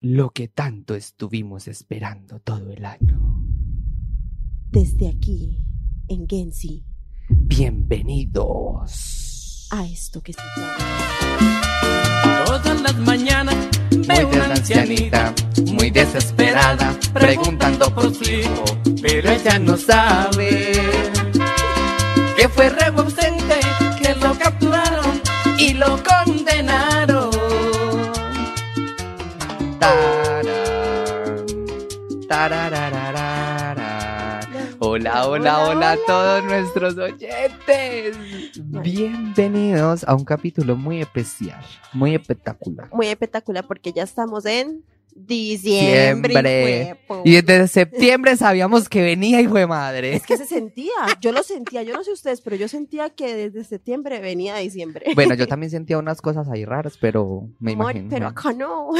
lo que tanto estuvimos esperando todo el año. Desde aquí, en Gensi, Bienvenidos. a esto que se llama Todas las mañanas Muy veo una la ancianita, muy desesperada, preguntando por su hijo, pero ella no sabe que fue rebo ausente, que lo capturaron y lo Hola, hola, hola a todos nuestros oyentes. Bienvenidos a un capítulo muy especial, muy espectacular. muy espectacular porque ya estamos en diciembre. Y desde septiembre sabíamos que venía, hijo de madre. Es que se sentía, yo lo sentía, yo no sé ustedes, pero yo sentía que desde septiembre venía diciembre. Bueno, yo también sentía unas cosas ahí raras, pero me Amor, imagino. pero acá no.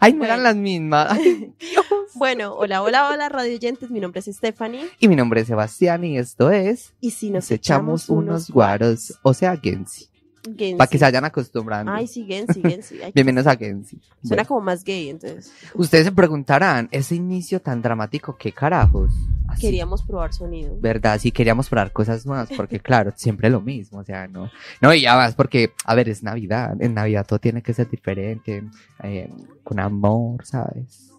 Ay, no Bueno. eran las mismas. Ay, Dios. Bueno, hola, hola, hola, radio oyentes, mi nombre es Stephanie. Y mi nombre es Sebastián y esto es Y si Nos nos echamos unos guaros, o sea, Gensi. Gensi. Para que se vayan acostumbrando. Ay, sí, Gensi, Gensi. Ay, Bienvenidos a Gensi. Suena Bueno, como más gay, entonces. ustedes se preguntarán, ese inicio tan dramático, ¿qué carajos? Así, Queríamos probar sonido. ¿Verdad? Sí, queríamos probar cosas nuevas, porque claro, siempre lo mismo, o sea, no. No, y además porque, a ver, es Navidad, en Navidad todo tiene que ser diferente, eh, con amor, ¿sabes?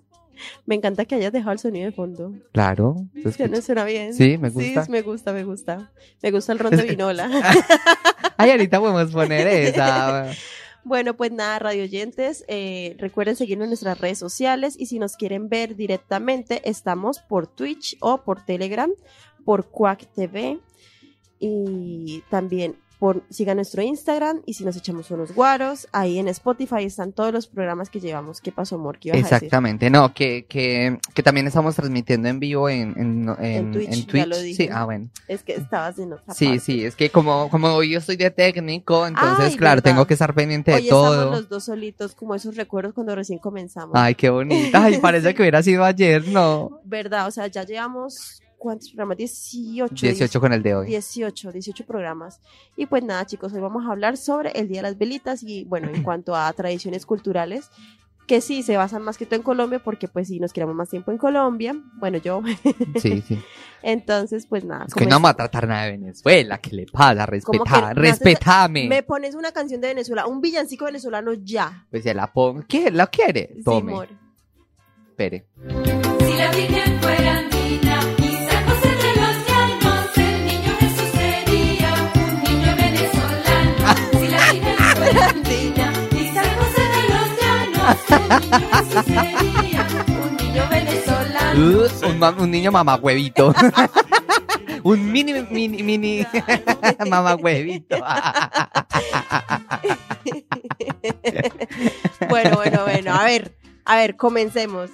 Me encanta que hayas dejado el sonido de fondo. Claro. se Es que no suena bien. Sí, me gusta. Sí, me gusta, me gusta. Me gusta el ron de vinola. Ay, ahorita podemos poner esa. Bueno, pues nada, radio oyentes, eh, recuerden seguirnos en nuestras redes sociales y si nos quieren ver directamente, estamos por Twitch o por Telegram, por Quack TV y también por sigan nuestro Instagram y si nos echamos unos guaros, ahí en Spotify están todos los programas que llevamos. ¿Qué pasó, amor? ¿Qué ibas a decir? Exactamente, no, que, que, que también estamos transmitiendo en vivo en, en, en, En Twitch, en ya Twitch. lo dije. Sí, ah, bueno. Es que estabas en otra Sí, parte. sí, es que como, como hoy yo estoy de técnico, entonces, Ay, claro, verdad. tengo que estar pendiente de Hoy estamos todo. los dos solitos, como esos recuerdos cuando recién comenzamos. Ay, qué bonito. Ay, parece que hubiera sido ayer, no. ¿Verdad? O sea, ya llevamos, ¿cuántos programas? 18. 18 con el de hoy. 18, 18 programas. Y pues nada, chicos, hoy vamos a hablar sobre el Día de las Velitas y bueno, en cuanto a tradiciones culturales, que sí se basan más que todo en Colombia, porque pues sí nos quedamos más tiempo en Colombia. Bueno, yo. Sí, sí. Entonces, pues nada. Es que no vamos a tratar nada de Venezuela. ¿Qué le pasa? Que haces- respetame. Me pones una canción de Venezuela, un villancico venezolano ya. Pues se la pongo. ¿Qué? ¿La quiere? Sí, Tome. amor. Espere. Si la Virgen un niño venezolano. Uh, un, un mamahuevito. un mini, mini, mini mamahuevito. Bueno, bueno, bueno. A ver, a ver, comencemos.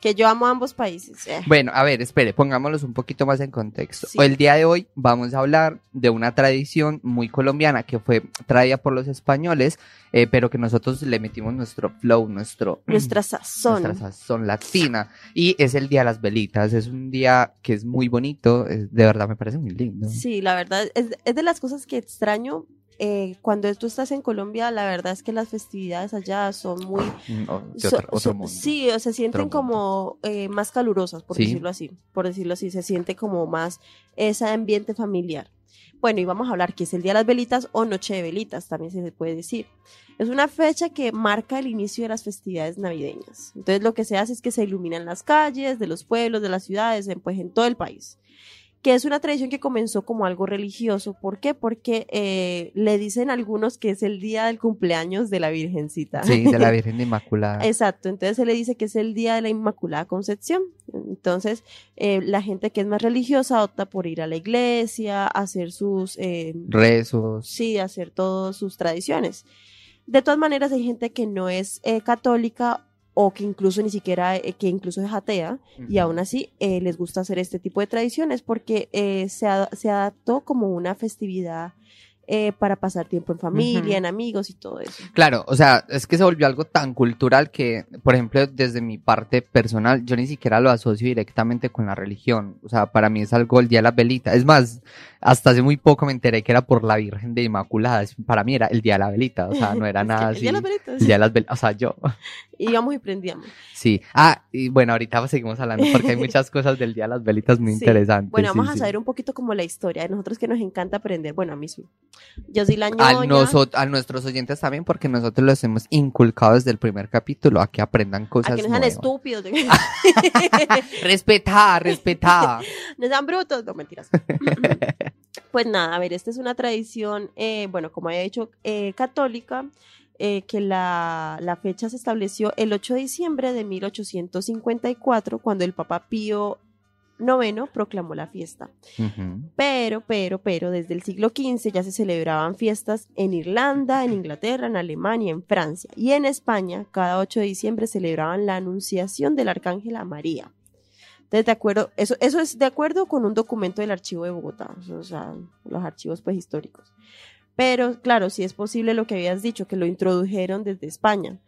Que yo amo ambos países. eh. bueno, a ver, espere, pongámoslos un poquito más en contexto. Sí. El día de hoy vamos a hablar de una tradición muy colombiana que fue traída por los españoles, eh, pero que nosotros le metimos nuestro flow, nuestro... Nuestra sazón. nuestra sazón latina. Y es el Día de las Velitas. Es un día que es muy bonito. es- de verdad me parece muy lindo. Sí, la verdad, es, es de las cosas que extraño. Eh, cuando tú estás en Colombia, la verdad es que las festividades allá son muy... No, de so- otro, otro so- mundo. sí, o se sienten Otro como eh, más calurosas, por Sí. decirlo así. Por decirlo así, se siente como más ese ambiente familiar. Bueno, y vamos a hablar que es el Día de las Velitas o Noche de Velitas, también se puede decir. Es una fecha que marca el inicio de las festividades navideñas. Entonces lo que se hace es que se iluminan las calles de los pueblos, de las ciudades, en, pues en todo el país. Que es una tradición que comenzó como algo religioso. ¿Por qué? Porque eh, le dicen algunos que es el día del cumpleaños de la Virgencita. Sí, de la Virgen Inmaculada. Exacto, entonces se le dice que es el día de la Inmaculada Concepción. Entonces, eh, la gente que es más religiosa opta por ir a la iglesia, hacer sus, eh, Rezos. sí, hacer todas sus tradiciones. De todas maneras, hay gente que no es católica o que incluso ni siquiera, eh, que incluso es atea, y aún así eh, les gusta hacer este tipo de tradiciones porque eh, se, ad- se adaptó como una festividad eh, para pasar tiempo en familia, en amigos y todo eso. Claro, o sea, es que se volvió algo tan cultural que, por ejemplo, desde mi parte personal, yo ni siquiera lo asocio directamente con la religión. O sea, para mí es algo el Día de las Velitas. Es más, hasta hace muy poco me enteré que era por la Virgen de Inmaculada. Para mí era el Día de la Velita, o sea, no era Es nada el así. día de las velitas. El Día de las Velitas, o sea, yo. Íbamos y prendíamos. Sí. Ah, y bueno, ahorita seguimos hablando porque hay muchas cosas del Día de las Velitas muy Sí. interesantes. Bueno, sí, vamos a sí. saber un poquito como la historia de nosotros que nos encanta aprender. Bueno, a mí sí. Yo soy la a, ñoña. noso- a nuestros oyentes también, porque nosotros los hemos inculcado desde el primer capítulo a que aprendan a cosas que no sean nuevas. estúpidos. Respetar, respetar. no sean brutos. No, mentiras. pues nada, a ver, esta es una tradición, eh, bueno, como he dicho, eh, católica, eh, que la, la fecha se estableció el 8 de diciembre de 1854, cuando el Papa Pío IX proclamó la fiesta. Pero, pero, pero, desde el siglo XV ya se celebraban fiestas en Irlanda, en Inglaterra, en Alemania, en Francia y en España. Cada 8 de diciembre celebraban la anunciación del arcángel a María. Entonces, de acuerdo, eso, eso es de acuerdo con un documento del archivo de Bogotá, o sea, los archivos pues históricos. Pero, claro, sí es posible lo que habías dicho, que lo introdujeron desde España,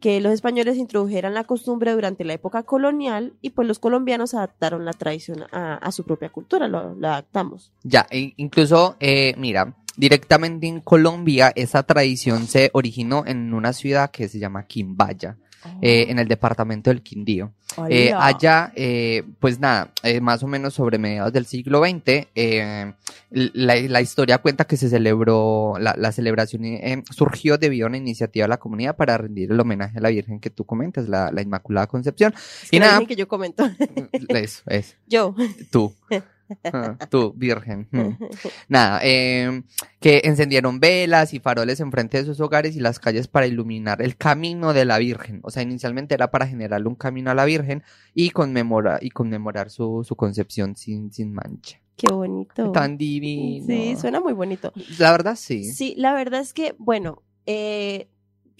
que los españoles introdujeran la costumbre durante la época colonial y pues los colombianos adaptaron la tradición a, su propia cultura, lo, lo adaptamos. Ya, e- incluso, eh, mira, directamente en Colombia esa tradición se originó en una ciudad que se llama Quimbaya, eh, en el departamento del Quindío. Eh, allá, eh, pues nada, eh, más o menos sobre mediados del siglo XX, eh, la, la historia cuenta que se celebró, la, la celebración eh, surgió debido a una iniciativa de la comunidad para rendir el homenaje a la Virgen que tú comentas, la, la Inmaculada Concepción. Es que y nada. Que yo comento. Eso, es, yo. tú. Ah, tú, Virgen. Mm. Nada, eh, que encendieron velas y faroles enfrente de sus hogares y las calles para iluminar el camino de la Virgen. O sea, inicialmente era para generarle un camino a la Virgen y conmemorar, y conmemorar su, su concepción sin, sin mancha. Qué bonito. Tan divino. Sí, suena muy bonito. La verdad, sí. Sí, la verdad es que, bueno, eh,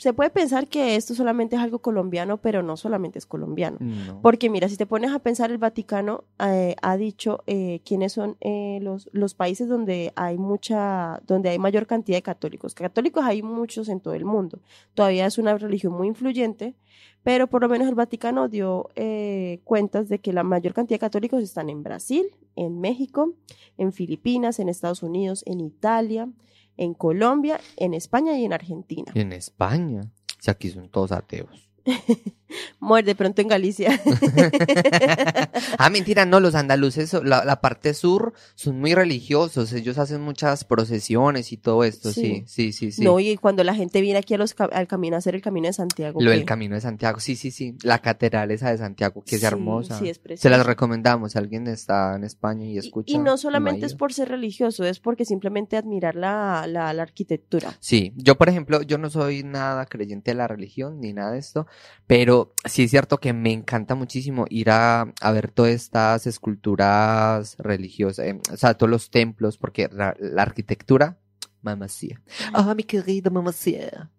se puede pensar que esto solamente es algo colombiano, pero no solamente es colombiano. No. Porque mira, si te pones a pensar, el Vaticano eh, ha dicho eh, quiénes son eh, los, los países donde hay mucha, donde hay mayor cantidad de católicos. Católicos hay muchos en todo el mundo. Todavía es una religión muy influyente, pero por lo menos el Vaticano dio eh, cuentas de que la mayor cantidad de católicos están en Brasil, en México, en Filipinas, en Estados Unidos, en Italia, en Colombia, en España y en Argentina. En España. Si aquí son todos ateos. Muerde pronto en Galicia. ah, mentira, no, los andaluces, la, la parte sur, son muy religiosos, ellos hacen muchas procesiones y todo esto, sí, sí, Sí. sí, sí. No, y cuando la gente viene aquí a los, ca- al camino a hacer el camino de Santiago. Lo del. Camino de Santiago, sí, sí, sí, la catedral esa de Santiago, que es Sí, hermosa. sí, es Se preciosa. las recomendamos, si alguien está en España y escucha. Y, no solamente es por ser religioso, es porque simplemente admirar la, la, la arquitectura. Sí, yo por ejemplo, yo no soy nada creyente de la religión ni nada de esto, pero sí es cierto que me encanta muchísimo ir a, a ver todas estas esculturas religiosas, eh, o sea, todos los templos, porque la, la arquitectura, mamacía. Ah, mi querida mamacía.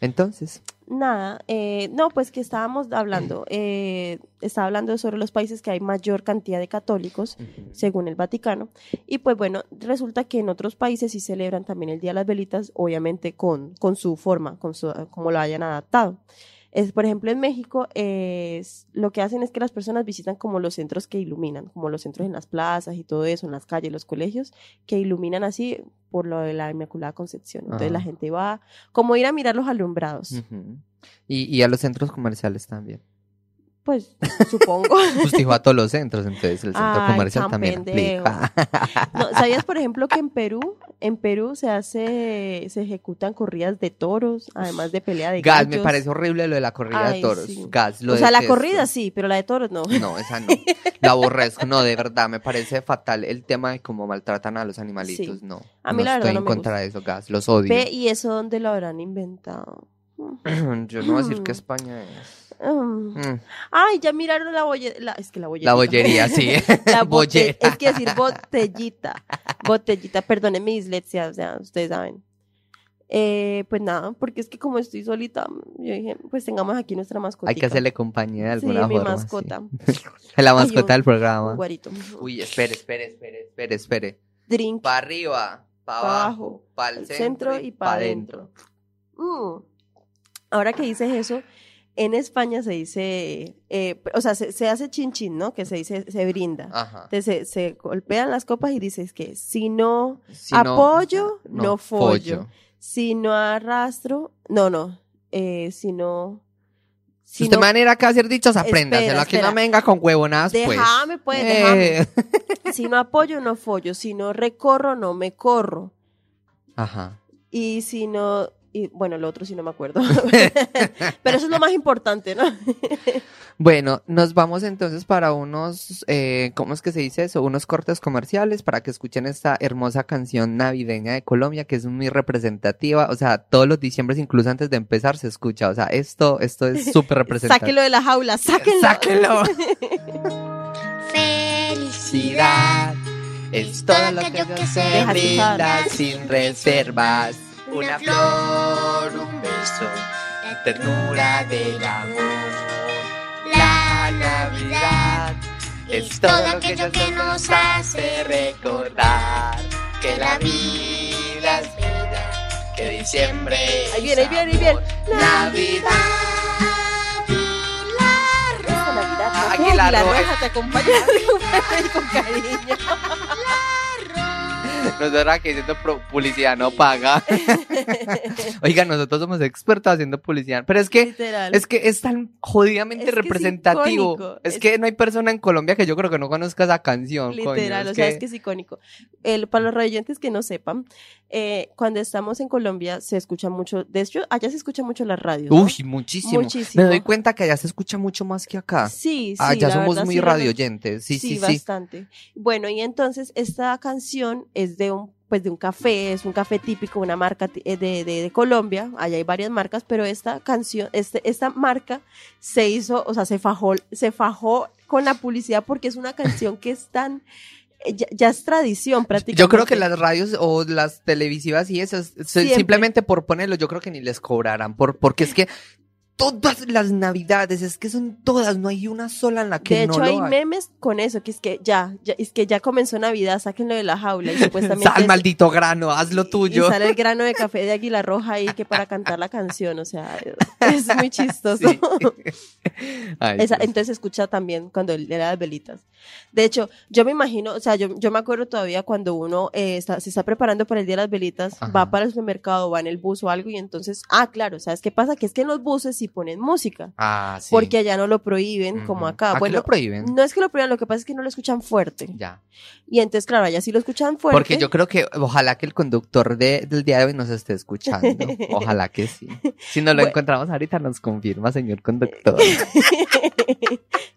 Entonces, Nada, eh, no, pues que estábamos hablando, eh, estaba hablando sobre los países que hay mayor cantidad de católicos, según el Vaticano, y pues bueno, resulta que en otros países sí celebran también el Día de las Velitas, obviamente con, con su forma, con su, como lo hayan adaptado. Es, por ejemplo, en México es, lo que hacen es que las personas visitan como los centros que iluminan, como los centros en las plazas y todo eso, en las calles, los colegios, que iluminan así por lo de la Inmaculada Concepción. Entonces la gente va como ir a mirar los alumbrados. Y, y a los centros comerciales también. Pues supongo. Usted iba a todos los centros, entonces el centro Ay, comercial también aplica. No, ¿Sabías, por ejemplo, que en Perú, en Perú se hace, se ejecutan corridas de toros, además de pelea de Gas, gallos? me parece horrible lo de la corrida de toros. sí. Gas, lo O sea, la corrida sí, pero la de toros no. No, esa no. La aborrezco. No, de verdad, me parece fatal el tema de cómo maltratan a los animalitos. Sí. No. A mí no la verdad estoy no en me contra gusta. de eso, gas. Los odio. Ve, ¿y eso dónde lo habrán inventado? Yo no voy a decir que Mm. España es. Mm. Mm, Ay, ya miraron la bollería. Es que la bollería. La bollería, sí. La Bollera. es que decir botellita. Botellita, perdónenme mi dislexia, o sea, ustedes saben. Eh, pues nada, porque es que como estoy solita, yo dije, pues tengamos aquí nuestra mascota. Hay que hacerle compañía de Sí, alguna mi forma. sí. mascota. La Ay, mascota un- del Un programa. guarito. Uy, espere, espere, espere, espere, espere. Drink. Para arriba, pa' pa' abajo, pa' el centro y pa' adentro. Mm. Ahora que dices eso, en España se dice, eh, o sea, se, se hace chin chin, ¿no? Que se dice, se brinda. Ajá. Entonces se, se golpean las copas y dices que si no Si apoyo, no, follo. Si no arrastro, no, no. Eh, si no. Si usted no- me van a ir acá a hacer dichos, apréndaselo. Aquí no venga con huevonadas, pues. Déjame, pues, Eh. déjame. Si no apoyo, no follo. Si no recorro, no me corro. Ajá. Y si no. Y, bueno, lo otro sí no me acuerdo. Pero eso es lo más importante, ¿no? Bueno, nos vamos entonces para unos, eh, ¿cómo es que se dice eso? Unos cortes comerciales para que escuchen esta hermosa canción navideña de Colombia que es muy representativa. O sea, todos los diciembres, incluso antes de empezar, se escucha. O sea, esto, esto es súper representativo. Sáquelo de la jaula, sáquenlo. Sáquenlo. Felicidad es todo lo que yo brinda escuchar. sin reservas. Una flor, un beso, la ternura del amor. La Navidad es todo lo que nos hace recordar que la vida es vida, que diciembre Ahí viene, ahí viene, ahí viene. Navidad. Águila Águila Roja. Roja te acompaña con cariño. Nosotros aquí haciendo publicidad no paga. Oiga, nosotros somos expertos haciendo publicidad. Pero es que Literal. Es que es tan jodidamente Es que es representativo. Es, Es- que no hay persona en Colombia que yo creo que no conozca esa canción. Literal, o sea, que- es que es icónico. El, para los radiantes que no sepan, eh, cuando estamos en Colombia se escucha mucho, de hecho, allá se escucha mucho la radio. ¿no? Uy, muchísimo. Muchísimo. Me doy cuenta que allá se escucha mucho más que acá. Sí, sí. allá somos verdad, muy sí, radioyentes. Sí, sí, sí. bastante. Bueno, y entonces esta canción es de un pues de un café, es un café típico, una marca eh, de, de, de Colombia, allá hay varias marcas, pero esta canción, este, esta marca se hizo, o sea, se fajó, se fajó con la publicidad porque es una canción que es tan, ya, ya es tradición prácticamente. Yo creo que las radios o las televisivas y esas, Siempre. simplemente por ponerlo, yo creo que ni les cobrarán. Por, porque es que todas las navidades, es que son todas, no hay una sola en la que De no hecho, lo hay hay. memes con eso, que es que ya, ya, es que ya comenzó Navidad, sáquenlo de la jaula y supuestamente Sal, es- maldito grano, haz lo Y tuyo. sale el grano de café de Águila Roja ahí que para cantar la canción, o sea, es muy chistoso. Sí. Ay, Esa- entonces escucha también cuando le da las velitas. De hecho, yo me imagino, o sea, yo, yo me acuerdo todavía cuando uno eh, está- se está preparando para el día de las velitas, Ajá. va para el supermercado, va en el bus o algo y entonces, ah, claro, ¿sabes qué pasa? Que es que en los buses ponen música, Ah, sí. porque allá no lo prohíben como acá. Aquí bueno, lo prohíben. no es que lo prohíban, lo que pasa es que no lo escuchan fuerte. Ya. Y entonces, claro, allá sí lo escuchan fuerte. Porque yo creo que ojalá que el conductor de- del día de hoy nos esté escuchando. Ojalá que sí. Si nos lo Bueno. encontramos ahorita, nos confirma, señor conductor.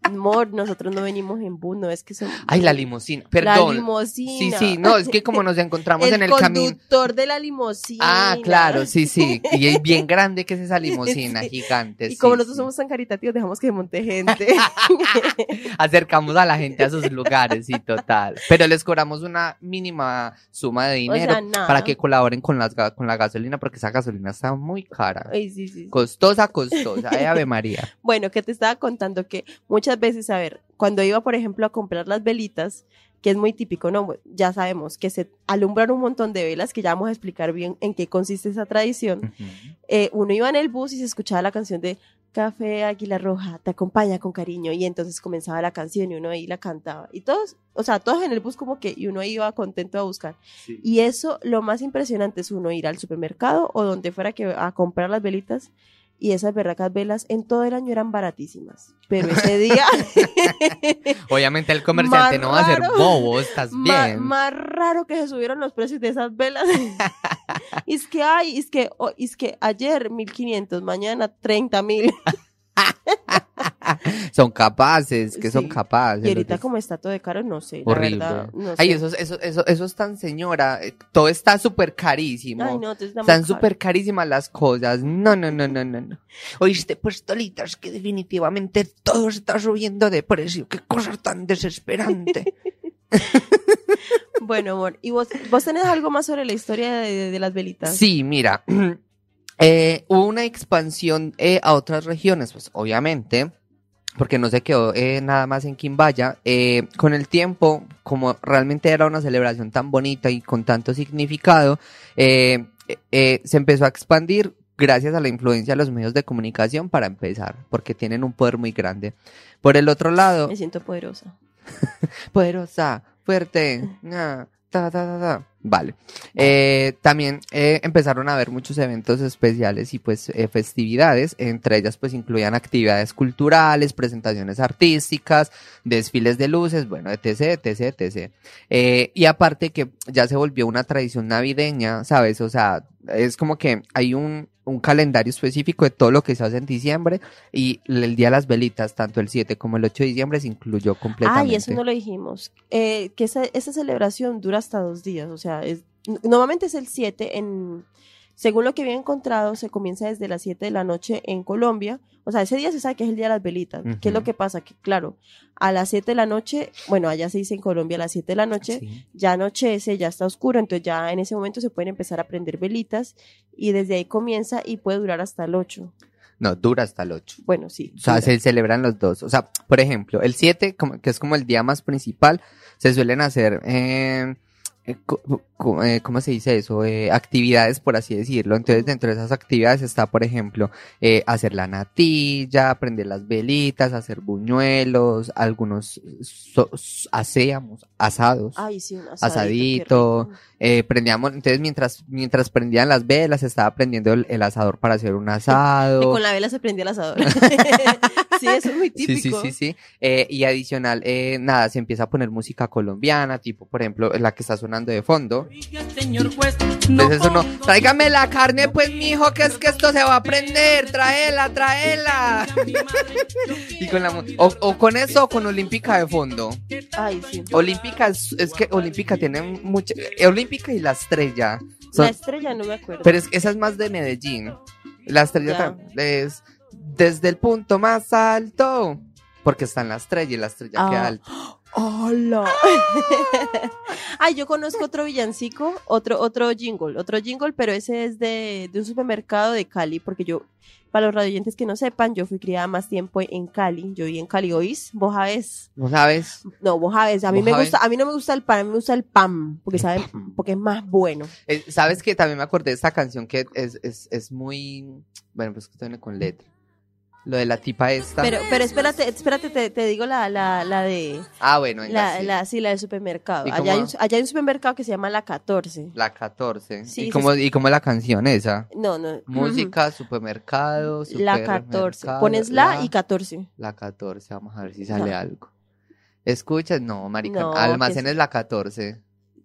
Amor, nosotros no venimos en bus, no es que son... Ay, la limusina. La Perdón. limusina. Sí, sí, no, es que como nos encontramos el en el camino. conductor de la limusina. Ah, claro, sí, sí. Y es bien grande que es esa limusina, Sí. gigante. Y sí, como nosotros sí. somos tan caritativos, dejamos que monte gente. Acercamos a la gente a sus lugares, sí, total. Pero les cobramos una mínima suma de dinero sea, para que colaboren con, las, con la gasolina, porque esa gasolina está muy cara. Ay, sí. Costosa, costosa. Ay, Ave María. Bueno, que te estaba contando que muchas veces, a ver, cuando iba, por ejemplo, a comprar las velitas, que es muy típico, ¿no? Ya sabemos que se alumbran un montón de velas, que ya vamos a explicar bien en qué consiste esa tradición. Eh, uno iba en el bus y se escuchaba la canción de Café Águila Roja, te acompaña con cariño. Y entonces comenzaba la canción y uno ahí la cantaba. Y todos, o sea, todos en el bus como que, y uno iba contento a buscar. Y eso, lo más impresionante es uno ir al supermercado o donde fuera que a comprar las velitas. Y esas berracas velas en todo el año eran baratísimas. Pero ese día, Obviamente el comerciante no va a ser bobo, estás bien. más raro que se subieron los precios de esas velas. es que hay, es que, oh, es que ayer 1500, mañana 30 mil. Son capaces, que son capaces. Y ahorita como está todo de caro, no sé. la Horrible. verdad, no Ay, sé. eso, eso, eso, eso es tan señora. eh, Todo está súper carísimo. Ay, no, está Están súper carísimas las cosas. No, no, no, no, no, no. Oíste, pues Tolitas, que definitivamente todo está subiendo de precio. Qué cosa tan desesperante. Bueno, amor, ¿y vos, vos tenés algo más sobre la historia de, de las velitas? Sí, mira. eh, hubo una expansión eh, a otras regiones, pues obviamente. Porque no se quedó eh, nada más en Quimbaya. Eh, con el tiempo, como realmente era una celebración tan bonita y con tanto significado, eh, se empezó a expandir gracias a la influencia de los medios de comunicación para empezar, porque tienen un poder muy grande. Por el otro lado, Me siento poderosa. poderosa, fuerte, ah, ta, ta, ta, ta. Vale. Eh, también eh, empezaron a haber muchos eventos especiales y pues eh, festividades, entre ellas pues incluían actividades culturales, presentaciones artísticas, desfiles de luces, bueno, etc, etc, etc. Y aparte que ya se volvió una tradición navideña, ¿sabes? O sea, es como que hay un, un calendario específico de todo lo que se hace en diciembre y el día de las velitas, tanto el 7 como el 8 de diciembre, se incluyó completamente. Ah, y eso no lo dijimos. Eh, que esa, esa celebración dura hasta dos días. O sea, es, normalmente es el 7 en... Según lo que había encontrado, se comienza desde las 7 de la noche en Colombia. O sea, ese día se sabe que es el día de las velitas. ¿Qué es lo que pasa? Que, claro, a las 7 de la noche, bueno, allá se dice en Colombia a las 7 de la noche, Sí. ya anochece, ya está oscuro, entonces ya en ese momento se pueden empezar a prender velitas y desde ahí comienza y puede durar hasta el 8. No, dura hasta el 8. Bueno, sí. O sea, dura. se celebran los dos. O sea, por ejemplo, el 7, como- que es como el día más principal, se suelen hacer, eh, ¿cómo se dice eso? Eh, actividades, por así decirlo. Entonces, dentro de esas actividades está, por ejemplo, eh, hacer la natilla, prender las velitas, hacer buñuelos, algunos so- hacíamos asados. Ay, sí, un asadito. Asadito. Eh, prendíamos, entonces mientras, mientras prendían las velas, estaba prendiendo el, el asador para hacer un asado. Y con la vela se prendía el asador. sí, eso es muy Sí, típico. sí, sí, sí. Eh, y adicional, eh, nada, se empieza a poner música colombiana, tipo, por ejemplo, la que está sonando de fondo. Entonces eso no, tráigame la carne, pues, mijo, que es que esto se va a prender, tráela, tráela. Y con la, o, o con eso o con Olímpica de fondo. Ay, sí. Olímpica es, es que Olímpica tiene mucha, eh, Olímpica y la estrella. son- La estrella no me acuerdo. pero es, esa es más de Medellín. La estrella Ya. es desde el punto más alto. Porque está en la estrella y la estrella Ah. queda alta. ¡Hola! Ay, yo conozco otro villancico, otro, otro jingle, otro jingle, pero ese es de, de un supermercado de Cali, porque yo, para los radioyentes que no sepan, yo fui criada más tiempo en Cali, yo viví en Cali, ¿oís? Vos sabés, ¿No sabes? no, vos sabés, a mí Vos me sabés. gusta, a mí no me gusta el pan, a mí me gusta el pan, porque sabe, porque es más bueno. Eh, ¿Sabes que También me acordé de esta canción que es, es, es muy... Bueno, pues que viene con letra. Lo de la tipa esta. Pero, pero espérate, espérate, te, te digo la, la, la de, ah, bueno, venga, la, sí. la, sí, la del supermercado. ¿Y Allá hay, un, allá hay un supermercado que se llama La 14. La 14. Sí, ¿Y, sí, cómo, sí. ¿Y cómo es la canción esa? No, no. Música, supermercado, La 14. supermercado, Pones la y 14. La 14, vamos a ver si sale Ajá. algo. ¿Escuchas? No, marica. No, Almacenes la 14.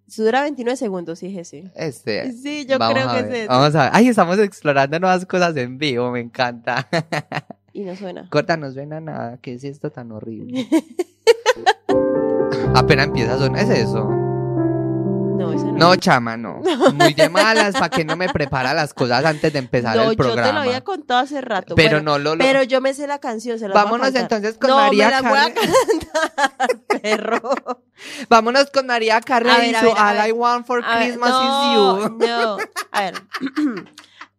Su dura 29 segundos, sí, ese. Este. Sí, yo creo que es ese. Vamos a ver. Ay, estamos explorando nuevas cosas en vivo, me encanta. Y no suena. Corta, no suena nada. ¿Qué es esto tan horrible? Apenas empieza a sonar. ¿Es eso? No, ese no. No, chama, no. Muy de malas, para que no me prepara las cosas antes de empezar No, el yo te lo programa. había contado hace rato. pero Bueno, no lo, lo- Pero yo me sé la canción, se la voy a Vámonos entonces con no, María me la voy a Carmen. cantar, perro. Vámonos con María Carmen y su All. I Want for A Christmas no, is You. No, a ver.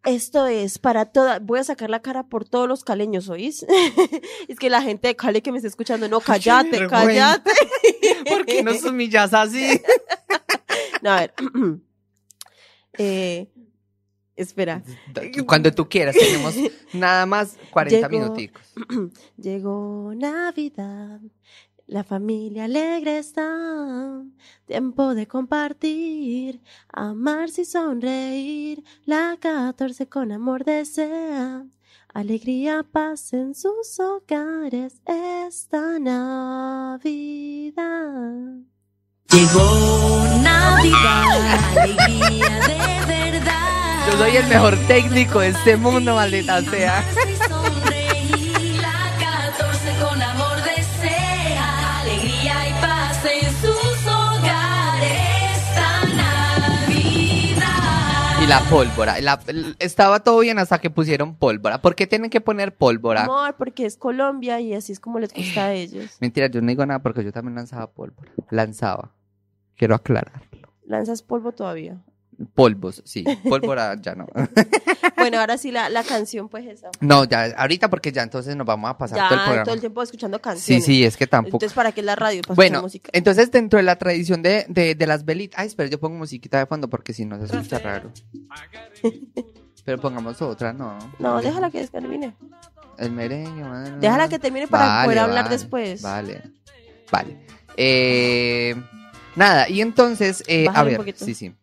Esto es para toda. Voy a sacar la cara por todos los caleños, ¿oís? es que la gente de Cali que me está escuchando, no, cállate, cállate. ¿Por qué nos humillas así? No, a ver. eh, espera. Cuando tú quieras, tenemos nada más 40 Llegó- minuticos. Llegó Navidad, la familia alegre está, tiempo de compartir, amarse y sonreír, la 14 con amor desea, alegría, paz en sus hogares esta Navidad. Llegó Navidad, alegría de verdad. Yo soy el mejor técnico de este mundo, maldita sea. La pólvora. la- estaba todo bien hasta que pusieron pólvora. ¿Por qué tienen que poner pólvora? Amor, porque es Colombia y así es como les gusta a ellos. Mentira, yo no digo nada porque yo también lanzaba pólvora. Lanzaba. Quiero aclarar. ¿Lanzas polvo todavía? Polvos, sí. Pólvora ya no. Bueno, ahora sí la, la canción, pues esa. No, ya, ahorita porque ya entonces nos vamos a pasar Ya todo el programa. todo el tiempo escuchando sí, canciones. sí, es que tampoco. Entonces, ¿para qué la radio? Para Bueno, música. entonces dentro de la tradición de, de, de las velitas. Ay, espera, yo pongo musiquita de fondo porque si no se escucha raro. Pero pongamos otra, no. No, déjala que termine. El merengue. bueno. Déjala que termine para Vale, poder hablar vale, después. Vale. Vale. Eh, nada, y entonces, eh, a ver, sí, sí.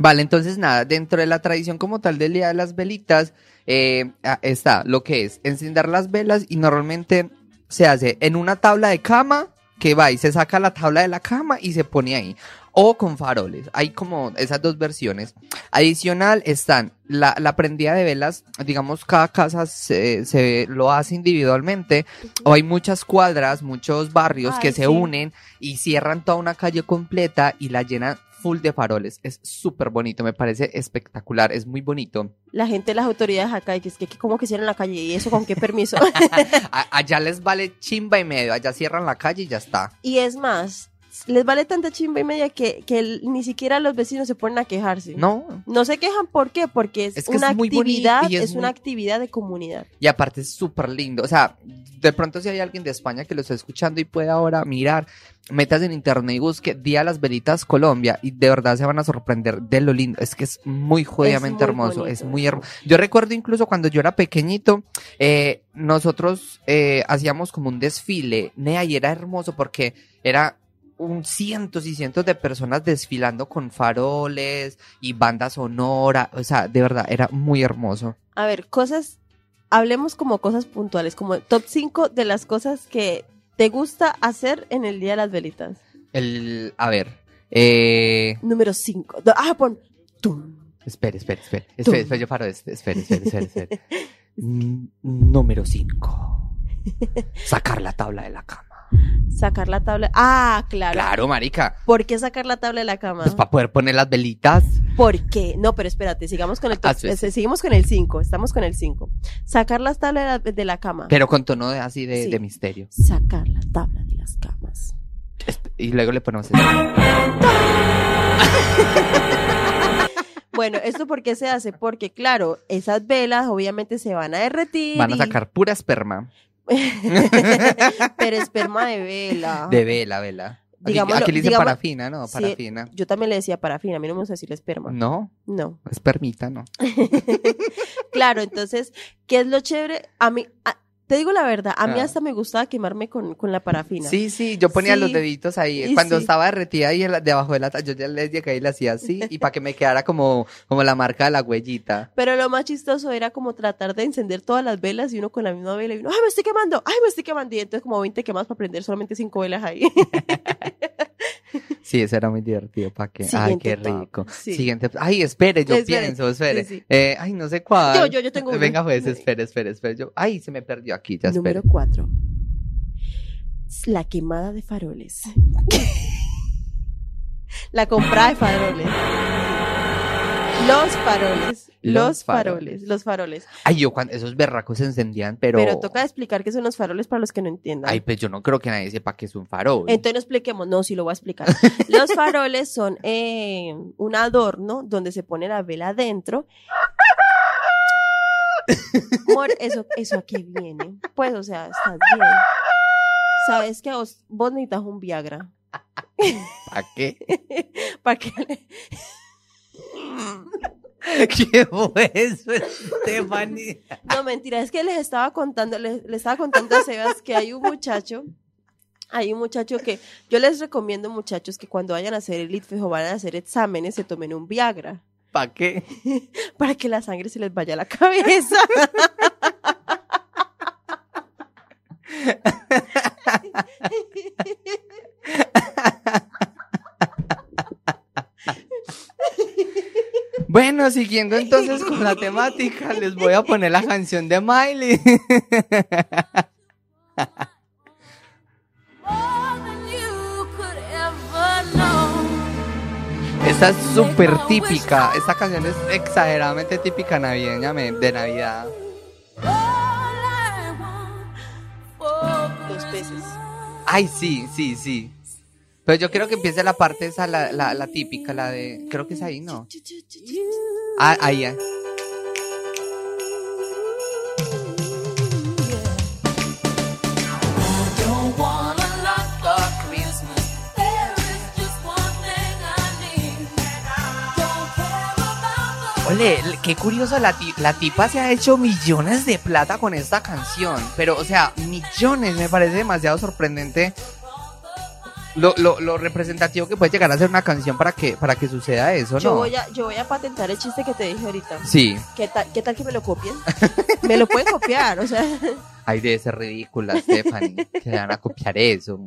Vale, entonces nada, dentro de la tradición como tal del Día de las Velitas, eh, ah, está lo que es encender las velas y normalmente se hace en una tabla de cama que va y se saca la tabla de la cama y se pone ahí. O con faroles. Hay como esas dos versiones. Adicional están la, la prendida de velas, digamos, cada casa se, se lo hace individualmente. O hay muchas cuadras, muchos barrios Ay, que se sí. unen y cierran toda una calle completa y la llenan full de faroles. Es súper bonito, me parece espectacular, es muy bonito. La gente, las autoridades acá, y que es que, ¿cómo que cierran la calle? ¿Y eso con qué permiso? Allá les vale chimba y medio, allá cierran la calle y ya está. y es más, les vale tanta chimba y media que, que el- ni siquiera los vecinos se ponen a quejarse. No, No se quejan, ¿por qué? Porque es, Es que una es actividad, es, es una actividad de comunidad. Y aparte es súper lindo. O sea, de pronto si hay alguien de España que lo está escuchando y puede ahora mirar, metas en internet y busque Día las Velitas Colombia y de verdad se van a sorprender de lo lindo. Es que es muy jodidamente hermoso. bonito. Es muy hermoso. Yo recuerdo incluso cuando yo era pequeñito, eh, nosotros eh, hacíamos como un desfile, Nea, y era hermoso porque era un cientos y cientos de personas desfilando con faroles y banda sonora. O sea, de verdad, era muy hermoso. A ver, cosas, hablemos como cosas puntuales, como top 5 de las cosas que te gusta hacer en el Día de las Velitas. El, a ver, eh, Número 5. Ah, pon. tum. espere, espere, espere, Tum. espere, espere, yo paro espere, espere, espere, espere. Mm, Número 5. Sacar la tabla de la cama. Sacar la tabla. Ah, claro. Claro, marica. ¿Por qué sacar la tabla de la cama? Pues para poder poner las velitas. ¿Por qué? No, pero espérate, sigamos con el Ah, sí, sí. seguimos con el 5, estamos con el 5. Sacar las tablas de la, de la cama. Pero con tono de, así de, Sí. de misterio. Sacar la tabla de las camas. Y luego le ponemos eso. Bueno, ¿esto por qué se hace? Porque, claro, esas velas obviamente se van a derretir. Van a y- sacar pura esperma. pero esperma de vela. De vela, vela. Aquí, Digámoslo- aquí le dicen digamos- parafina, ¿no? Sí, Parafina. Yo también le decía parafina, a mí no me gusta decirle esperma. No, No. espermita, no. Claro, entonces, ¿qué es lo chévere? A mí, a- te digo la verdad, a mí Ah. hasta me gustaba quemarme con, con la parafina. Sí, sí, yo ponía Sí. los deditos ahí. Cuando sí. estaba derretida ahí debajo de la yo ya les llegué y le hacía así, y para que me quedara como, como la marca de la huellita. Pero lo más chistoso era como tratar de encender todas las velas y uno con la misma vela y uno, ¡ay, me estoy quemando! ¡ay, me estoy quemando! Y entonces como 20 quemas para prender solamente 5 velas ahí. Sí, eso era muy divertido, ¿para qué? Ay, qué top, rico. sí. Siguiente, ay, espere, yo Espere, pienso, espere. sí, sí. Eh, ay, no sé cuál. Yo, yo, yo tengo. Venga, pues, espere, espere, espere. Yo, ay, se me perdió aquí, ya espere. Número 4. La quemada de faroles. la comprada de faroles. Los faroles. Los faroles. Los faroles. Ay, yo cuando esos berracos se encendían, pero. Pero toca explicar qué son los faroles para los que no entiendan. Ay, pues yo no creo que nadie sepa que es un farol. Entonces no expliquemos, no, sí lo voy a explicar. Los faroles son eh, un adorno donde se pone la vela adentro. Amor, eso, eso a qué viene. Pues, o sea, estás bien. Sabes que vos, vos necesitas un Viagra. ¿Para qué? Para le- ¿Qué fue eso, Stephanie? No, mentira, es que les estaba contando, les, les estaba contando a Sebas que hay un muchacho, hay un muchacho que, yo les recomiendo muchachos que cuando vayan a hacer el ITFES o van a hacer exámenes se tomen un Viagra. ¿Para qué? para que la sangre se les vaya a la cabeza. Bueno, siguiendo entonces con la temática, les voy a poner la canción de Miley. Esta es súper típica. Esta canción es exageradamente típica navideña, de Navidad. Dos veces. Ay, sí, sí, sí. Pero yo quiero que empiece la parte esa, la, la, la típica, la de. Creo que es ahí, ¿no? Ah, ahí, ah. Don't want a lot for Christmas. There is just one thing I need. Don't care about the Ole, qué curioso, la, la tipa se ha hecho millones de plata con esta canción. Pero, o sea, millones, me parece demasiado sorprendente. Lo, lo, lo representativo que puede llegar a ser una canción para que, para que suceda eso, ¿no? Yo voy, a, yo voy a patentar el chiste que te dije ahorita. Sí, ¿Qué tal, ¿Qué tal que me lo copien? me lo pueden copiar, o sea. Hay de ser ridícula, Stephanie, que van a copiar eso.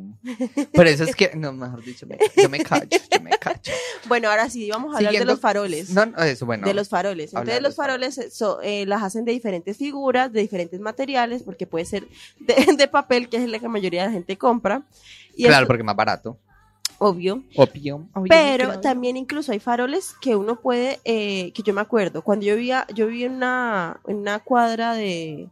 Pero eso es que, no, mejor dicho, me- yo me callo, yo me callo. Bueno, ahora sí, vamos a hablar Siguiendo- de los faroles. No, no, eso, bueno. De los faroles. Entonces los los faroles eh, so- eh, las hacen de diferentes figuras, de diferentes materiales, porque puede ser de, de papel, que es la que la mayoría de la gente compra. Y claro, es porque más barato. obvio. Opio. Pero también incluso hay faroles que uno puede, eh, que yo me acuerdo, cuando yo vivía, yo vivía en una, en una cuadra de,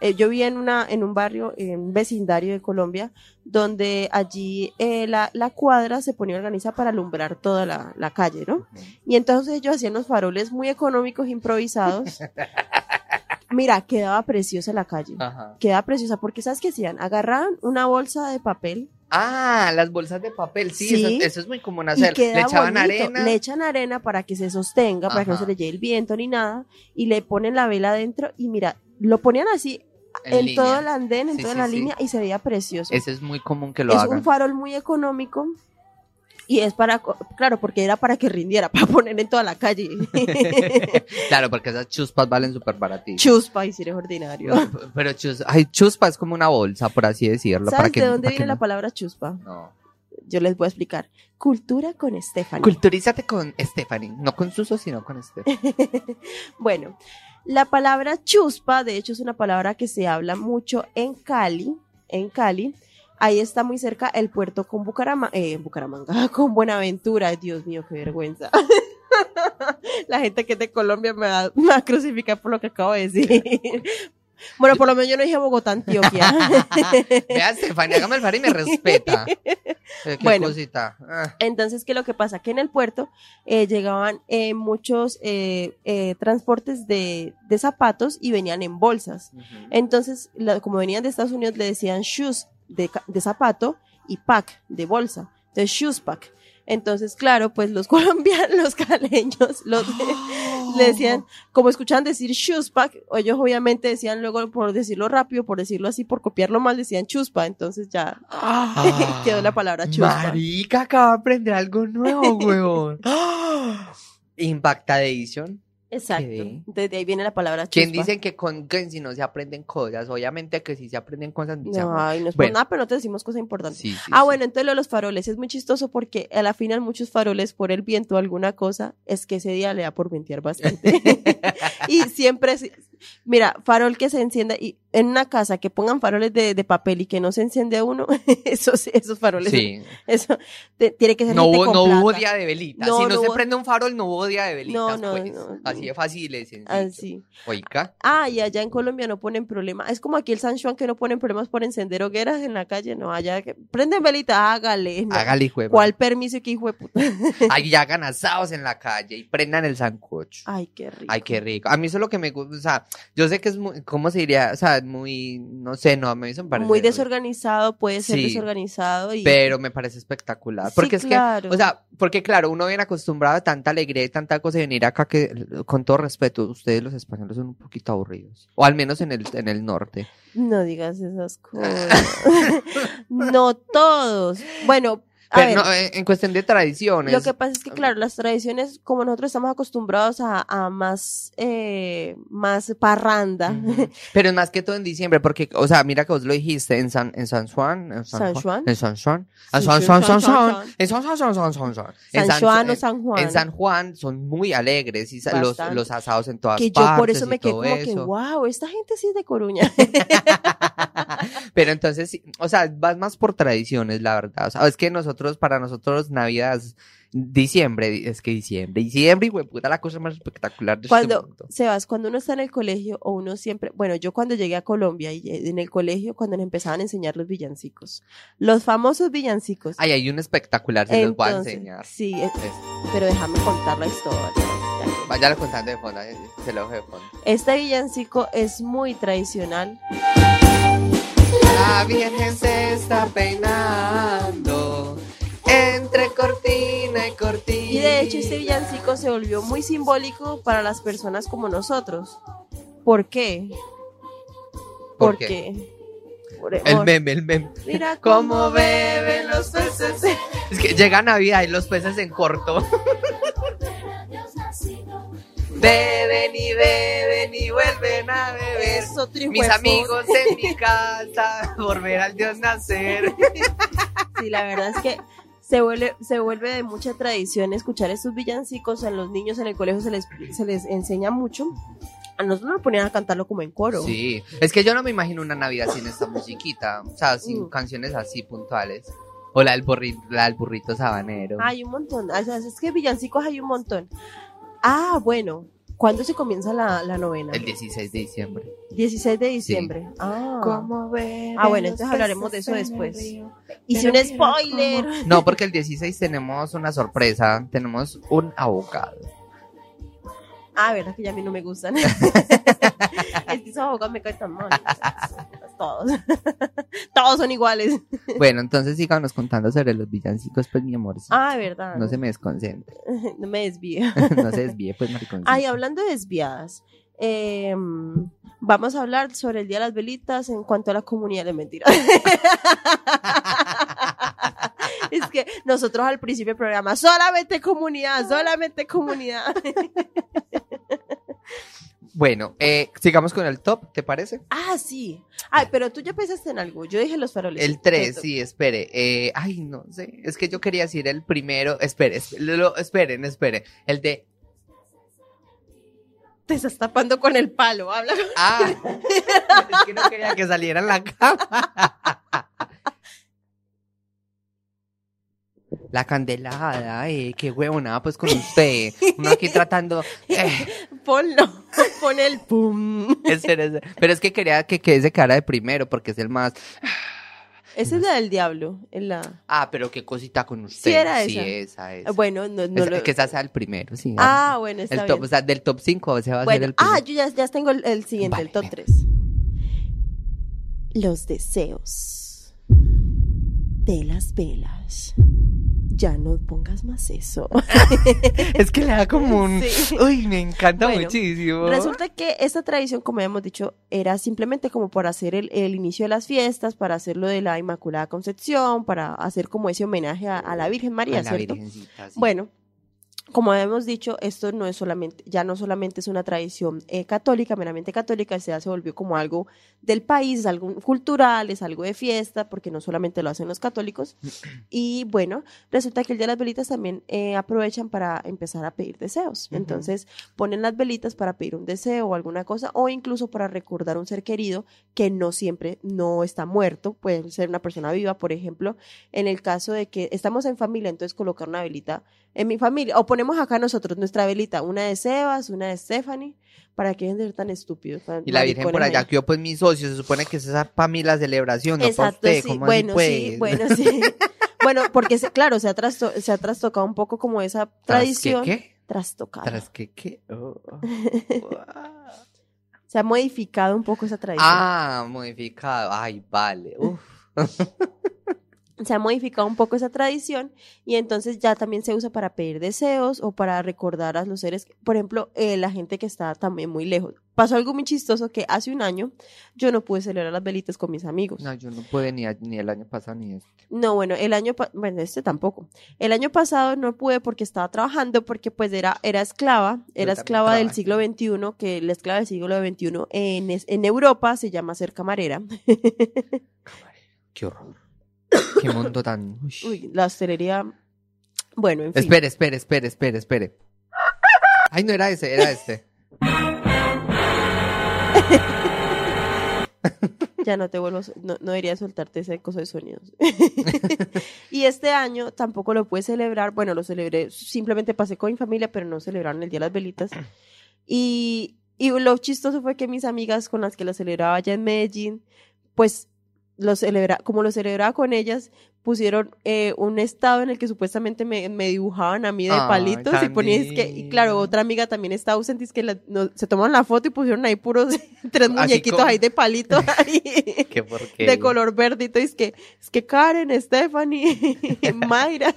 eh, yo vivía en una, en un barrio, en un vecindario de Colombia, donde allí eh, la, la cuadra se ponía organizada para alumbrar toda la, la calle, ¿no? Y entonces ellos hacían los faroles muy económicos, improvisados. Mira, quedaba preciosa la calle. Ajá. Quedaba preciosa porque, ¿sabes qué hacían? Agarraban una bolsa de papel Ah, las bolsas de papel, sí, Sí. Eso, eso es muy común hacer. Le echaban bonito. arena. Le echan arena para que se sostenga, para que no se le llegue el viento ni nada, y le ponen la vela adentro y mira, lo ponían así en, todo el andén, en Sí, toda sí, la sí. línea y se veía precioso. Ese es muy común que lo es hagan. un farol muy económico y es para, claro, porque era para que rindiera, para poner en toda la calle. claro, porque esas chuspas valen súper baratísimas. Chuspa y si eres ordinario. No, pero chus, ay, chuspa es como una bolsa, por así decirlo. para ¿Sabes que, de dónde para viene que la palabra chuspa? No. Yo les voy a explicar. Cultura con Stephanie. Culturízate con Stephanie. No con Suso, sino con Stephanie. Bueno, la palabra chuspa, de hecho, es una palabra que se habla mucho en Cali, en Cali. Ahí está muy cerca el puerto con Bucarama- eh, Bucaramanga, con Buenaventura. Dios mío, qué vergüenza. La gente que es de Colombia me va a crucificar por lo que acabo de decir. Bueno, por lo menos yo no dije Bogotá, Antioquia. Vea, Stephanie, hágame el favor y me respeta. Qué Bueno. cosita. Ah. Entonces, ¿qué es lo que pasa? Que en el puerto eh, llegaban eh, muchos eh, transportes de, de zapatos y venían en bolsas. Entonces, la- como venían de Estados Unidos, le decían shoes de, de zapato y pack de bolsa. Entonces, shoes pack. Entonces, claro, pues los colombianos, los caleños, los le decían, como escuchaban decir pack, ellos obviamente decían luego, por decirlo rápido, por decirlo así, por copiarlo mal, decían chuspa. Entonces ya Ah. quedó la palabra chuspa. Marica, acaba de aprender algo nuevo, huevón. ¡Ah! Impactadation. Exacto. ¿Qué? Entonces de ahí viene la palabra chuspa. ¿Quién dicen que con Gensi no se aprenden cosas? Obviamente que sí se aprenden cosas. No, ay, no es por nada, pero no te decimos cosas importantes. Sí, sí, Ah, sí. bueno, entonces lo de los faroles es muy chistoso porque a la final muchos faroles por el viento o alguna cosa es que ese día le da por ventear bastante. y siempre, mira, farol que se encienda y en una casa que pongan faroles de, de papel y que no se enciende uno, esos, esos faroles, Sí. eso te- tiene que ser No gente hubo, con no hubo plata. día de velitas. No, si no, no se hubo- prende un farol, no hubo día de velitas. No, no, pues. Así de fácil, es sencillo. Así. Oiga. Ah, y allá en Colombia no ponen problema. Es como aquí el San Juan que no ponen problemas por encender hogueras en la calle. No, allá que prenden velita, hágale. Hágale, hijo ¿Cuál permiso que hijo de puta? Ahí hagan asados en la calle y prendan el sancocho. Ay, qué rico. Ay, qué rico. A mí eso es lo que me gusta. O sea, yo sé que es muy, ¿cómo se diría? O sea, muy, no sé, no, me parece. Muy desorganizado, puede ser Sí. desorganizado y Pero me parece espectacular. Sí, Porque es claro. que, o sea, porque claro, uno viene acostumbrado a tanta alegría y tanta cosa y venir acá que, con todo respeto, ustedes los españoles son un poquito aburridos. O al menos en el, en el norte. no digas esas cosas. no todos. Bueno, Pero ver, no, en, en cuestión de tradiciones. lo que pasa es que claro, las tradiciones, como nosotros estamos acostumbrados a, a más, eh, más parranda. Ujú. Pero es más que todo en diciembre, porque, o sea, mira que vos lo dijiste en San, en San Juan, en ¿San Juan? en San Juan, en San Juan, San San Juan, en San Juan, San Juan, San Juan, en San Juan o en- San Juan. En San Juan son muy alegres y los, los asados en todas que yo partes por eso me quedé como que, eso. wow, esta gente sí es de Coruña. Pero entonces, o sea, vas más por tradiciones, la verdad. O sea, es que nosotros, para nosotros, Navidad es diciembre, es que diciembre, diciembre, y puta, la cosa más espectacular de este Cuando, mundo. Sebas, cuando uno está en el colegio o uno siempre, bueno, yo cuando llegué a Colombia y en el colegio, cuando nos empezaban a enseñar los villancicos, los famosos villancicos. Ay, hay un espectacular, se los voy a enseñar. Sí, es- Es- pero déjame contar la historia. Vaya contando de fondo, eh, se lo de fondo. Este villancico es muy tradicional. La Virgen se está peinando entre cortina y cortina. Y de hecho este villancico se volvió muy simbólico para las personas como nosotros. ¿Por qué? ¿Por por- El meme, el meme. Mira Cómo beben los peces. Es que llega Navidad y los peces en corto. Beben y beben y vuelven a beber. Eso, Mis amigos en mi casa por ver al Dios nacer. Sí, la verdad es que se vuelve, se vuelve de mucha tradición escuchar estos villancicos. A los niños en el colegio se les, se les enseña mucho. A nosotros nos ponían a cantarlo como en coro. Sí, es que yo no me imagino una Navidad sin esta musiquita. O sea, sin Mm. canciones así puntuales. O la del, burrito, la del burrito sabanero. Hay un montón. O sea, es que villancicos hay un montón. Ah, bueno. ¿Cuándo se comienza la, la novena? El 16 de diciembre. 16 de diciembre. Ah. Ah, bueno, entonces hablaremos de eso después. Hice un spoiler. No, porque el 16 tenemos una sorpresa. Tenemos un abogado. Ah, verdad que ya a mí no me gustan. es que esos abogados me caen tan mal. Todos. Todos son iguales. Bueno, entonces síganos contando sobre los villancicos, pues mi amor. Ah, verdad. No se me desconcentre. No me desvío. no se desvíe, pues maricón. Ay, hablando de desviadas. eh, vamos a hablar sobre el Día de las Velitas en cuanto a la comunidad de mentiras. es que nosotros al principio del programa, solamente comunidad, solamente comunidad. Bueno, eh, sigamos con el top, ¿te parece? ah, sí. Ay, pero tú ya pensaste en algo. Yo dije los faroles. El 3, Eso. sí, espere. Eh, ay, no sé. Es que yo quería decir el primero. Espere, espere, lo- esperen, espere. El de. Te estás tapando con el palo. Habla. Ah, es que no quería que saliera en la cama. La candelada, eh, qué huevona, pues con usted. Uno aquí tratando. Eh, Ponlo. Pon el pum. Pero es que quería que quede cara de primero porque es el más. Esa es la del diablo. Es la... Ah, pero qué cosita con usted. Sí, era Sí, esa. esa es. Bueno, no, no Es- lo... Que esa sea el primero, sí. Ah, bueno, está el top, bien. o sea, del top 5 se va a hacer el primero. ah, yo ya, ya tengo el, el siguiente, Vale, el top ven. 3. Los deseos de las velas. Ya no pongas más eso. Es que le da como un... Sí. Uy, me encanta Bueno, muchísimo. Resulta que esta tradición, como hemos dicho, era simplemente como para hacer el, el inicio de las fiestas, para hacer lo de la Inmaculada Concepción, para hacer como ese homenaje a, a la Virgen María, A la ¿cierto? virgencita, sí. Bueno, como hemos dicho, esto no es solamente, ya no solamente es una tradición eh, católica, meramente católica, ya se volvió como algo del país, es algo cultural, es algo de fiesta, porque no solamente lo hacen los católicos. Y bueno, resulta que el día de las velitas también eh, aprovechan para empezar a pedir deseos. Entonces ponen las velitas para pedir un deseo o alguna cosa, o incluso para recordar a un ser querido que no siempre no está muerto, puede ser una persona viva, por ejemplo, en el caso de que estamos en familia, entonces colocar una velita en mi familia, o ponemos acá nosotros nuestra velita, una de Sebas, una de Stephanie, para que dejen de ser tan estúpidos. tan Y la Virgen por allá, que yo pues mi socio, se supone que es esa para mí la celebración, no para usted, sí, ¿cómo bueno, así, sí, pues? bueno, sí. bueno, porque claro, se ha, trasto- se ha trastocado un poco como esa ¿Tras tradición. qué, qué? Trastocada. ¿Tras qué, qué? Oh, oh. Se ha modificado un poco esa tradición. ah, modificado. Ay, vale. Uf. se ha modificado un poco esa tradición y entonces ya también se usa para pedir deseos o para recordar a los seres, por ejemplo, eh, la gente que está también muy lejos. Pasó algo muy chistoso que hace un año yo no pude celebrar las velitas con mis amigos. No, yo no pude ni, ni el año pasado ni este. No, bueno, el año, bueno, este tampoco. El año pasado no pude porque estaba trabajando, porque pues era, era esclava, era esclava del siglo XXI, que la esclava del siglo XXI en, en Europa se llama ser camarera. Qué horror. Qué mundo tan... Uy. Uy, la hostelería, bueno, en fin. Espere, espere, espere, espere, espere. Ay, no era ese, era este. Ya no te vuelvo, a no, no debería soltarte ese coso de sonidos. y este año tampoco lo pude celebrar. Bueno, lo celebré, simplemente pasé con mi familia, pero no celebraron el Día de las Velitas. Y, y lo chistoso fue que mis amigas con las que lo celebraba allá en Medellín, pues lo celebra, como lo celebraba con ellas, pusieron eh, un estado en el que supuestamente me, me dibujaban a mí de palitos y ponían es que, y claro, otra amiga también estaba ausente, es que la- no- se tomaron la foto y pusieron ahí puros tres muñequitos como- ahí de palitos ahí, Qué de color verde y todo, y es que, es que Karen, Stephanie, Mayra.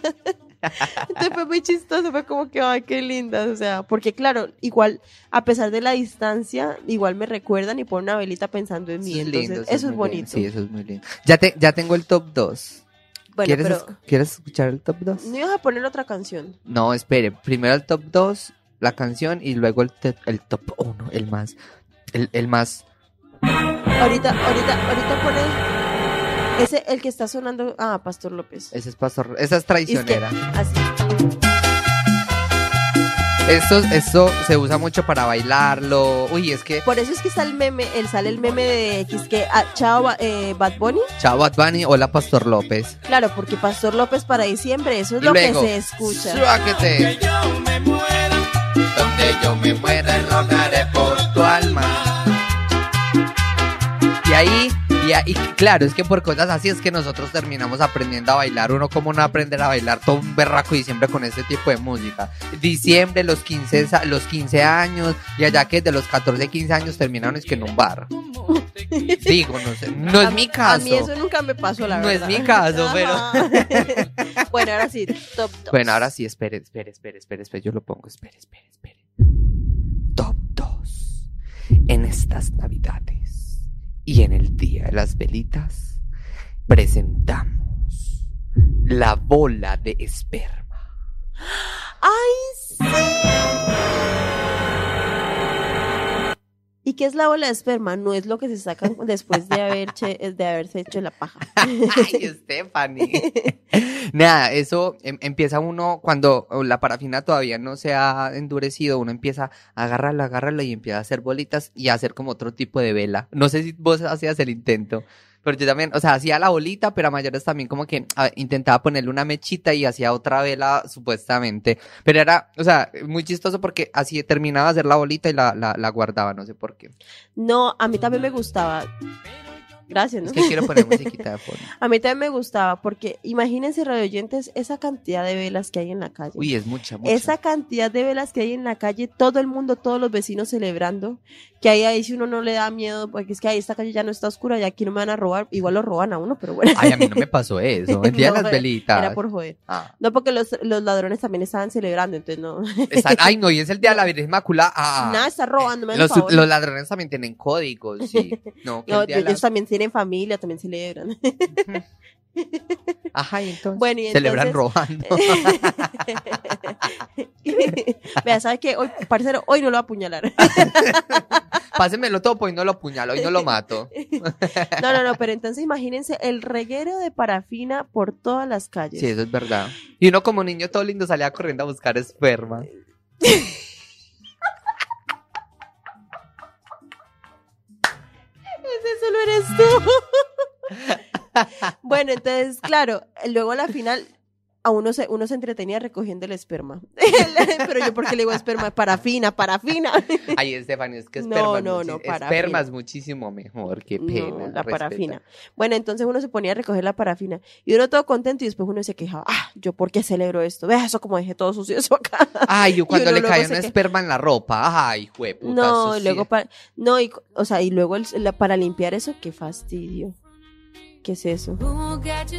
Entonces fue muy chistoso, fue como que, ay, qué lindas, o sea, porque claro, igual, a pesar de la distancia, igual me recuerdan y ponen una velita pensando en mí, Sí, entonces lindo, eso es bonito. lindo. Sí, eso es muy lindo. Ya, te, ya tengo el top 2. Bueno, ¿Quieres, pero esc- ¿Quieres escuchar el top 2? no ibas a poner otra canción. No, espere. Primero el top 2, la canción, y luego el, el top 1, el más. El, el más. Ahorita, ahorita, ahorita pone ese, el que está sonando, ah, Pastor López. Ese es pastor. Esa es Es que, traicionera. así. Eso, eso se usa mucho para bailarlo. Uy, es que. Por eso es que está el meme, el, sale el meme de X que ah, chao eh, Bad Bunny. Chao, Bad Bunny. Hola, Pastor López. Claro, porque Pastor López para diciembre, eso es Y lo luego, que se escucha. Suáquete. Donde yo me muera, rogaré por tu alma. Y ahí, y claro, es que por cosas así es que nosotros terminamos aprendiendo a bailar. Uno, como no aprender a bailar todo un berraco diciembre con este tipo de música? Diciembre, los 15, sa- los 15 años, y allá que de los 14, 15 años terminaron es que en un bar. Digo, no sé, no es mi caso. A mí eso nunca me pasó, la No es verdad. mi caso, pero- bueno, ahora sí, top dos. Bueno, ahora sí, espere, espere, espere, espere, espere, yo lo pongo, espere, espere, espere. Top 2. En estas navidades y en el Día de las Velitas presentamos la bola de esperma. ¡Ay, sí! ¿Y qué es la bola de esperma? No es lo que se sacan después de, haber che- de haberse hecho la paja. Ay, Stephanie. Nada, eso em- empieza uno cuando la parafina todavía no se ha endurecido, uno empieza a agarrarla, agarrarla y empieza a hacer bolitas y a hacer como otro tipo de vela. No sé si vos hacías el intento, pero yo también, o sea, hacía la bolita, pero a mayores también como que ah, intentaba ponerle una mechita y hacía otra vela supuestamente. Pero era, o sea, muy chistoso porque así terminaba de hacer la bolita y la, la, la guardaba, no sé por qué. No, a mí también me gustaba. Gracias, ¿no? Es que quiero poner musiquita de fondo. A mí también me gustaba porque imagínense, radio oyentes, esa cantidad de velas que hay en la calle. Uy, es mucha, mucha. Esa cantidad de velas que hay en la calle, todo el mundo, todos los vecinos celebrando, que ahí, ahí si uno no le da miedo, porque es que ahí esta calle ya no está oscura, ya aquí no me van a robar, igual lo roban a uno, pero bueno, Ay, a mí no me pasó eso. El día No, de las velitas. era por joder. Ah, No, porque los, los ladrones también estaban celebrando, entonces no. están- Ay, no, y es el día de la Virgen Inmaculada. Ah, Nada, está robando, me los, los ladrones también tienen códigos, sí. No, que No, el día de ellos también tienen familia, también celebran. Ajá, y entonces. Bueno, y celebran entonces- robando. Vea, ¿sabe qué? Hoy, parcero, hoy no lo va a apuñalar. Pásenmelo todo, y no lo apuñalo, y no lo mato. No, no, no, pero entonces imagínense el reguero de parafina por todas las calles. Sí, eso es verdad. Y uno como niño todo lindo salía corriendo a buscar esperma. Ese solo eres tú. bueno, entonces, claro, luego a la final a uno se, uno se entretenía recogiendo el esperma. Pero yo porque le digo esperma, parafina, parafina. Ay, Estefania, es que No, esperma, es no, muchi- no, esperma es muchísimo mejor. Qué pena. No, la respeta. parafina. Bueno, entonces uno se ponía a recoger la parafina y uno todo contento y después uno se quejaba, ah, yo por qué celebro esto, vea eso como dejé todo sucio eso acá. Ay, yo cuando le se una esperma en la ropa. Ay, jueputa. No, sí. luego para, no, y, o sea, y luego el- la- para limpiar eso, qué fastidio. ¿Qué es eso?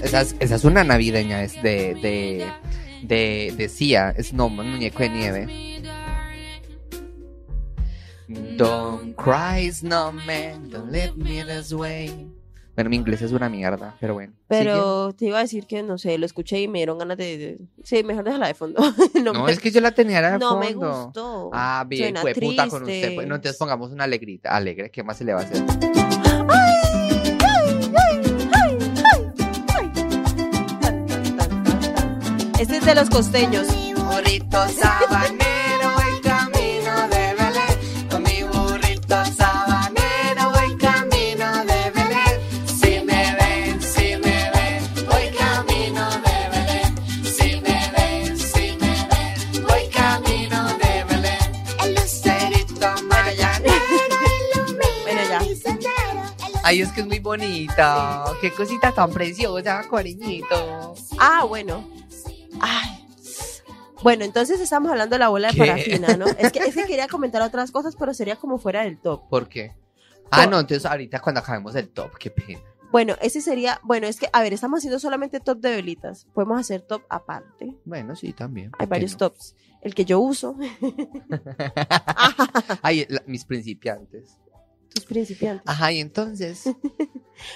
Esa es, esa es una navideña, es de, de, de, de Sia, es no, muñeco de nieve. Don't cry, snowman, don't let me this way. Bueno, mi inglés es una mierda, pero bueno. Pero te iba a decir que, no sé, lo escuché y me dieron ganas de... de- Sí, mejor déjala de fondo. No No, me, es que yo la tenía era de no me fondo. gustó. Ah, bien, fue puta con usted. Pues, no, entonces pongamos una alegrita, alegre, ¿qué más se le va a hacer? Este es de los costeños. Burrito sabanero, el camino de Belén. Con mi burrito sabanero, voy camino de Belén. Si me ven, si me ven, voy camino de Belén. Si me ven, si me ven, voy camino de Belén. El lucerito mayanero ilumina mi. Ay, es que es muy bonita. Qué cosita tan preciosa, cariñito. Ah, bueno. Ay. Bueno, entonces estamos hablando de la bola de ¿Qué? parafina, ¿no? Es que, es que quería comentar otras cosas, pero sería como fuera del top. ¿Por qué? Ah, no, entonces ahorita cuando acabemos el top, qué pena. Bueno, ese sería, bueno, es que, a ver, estamos haciendo solamente top de velitas. Podemos hacer top aparte. Bueno, sí, también. Hay ¿por qué varios no? tops. El que yo uso, Ay, la- mis principiantes. tus principiantes. Ajá, y entonces.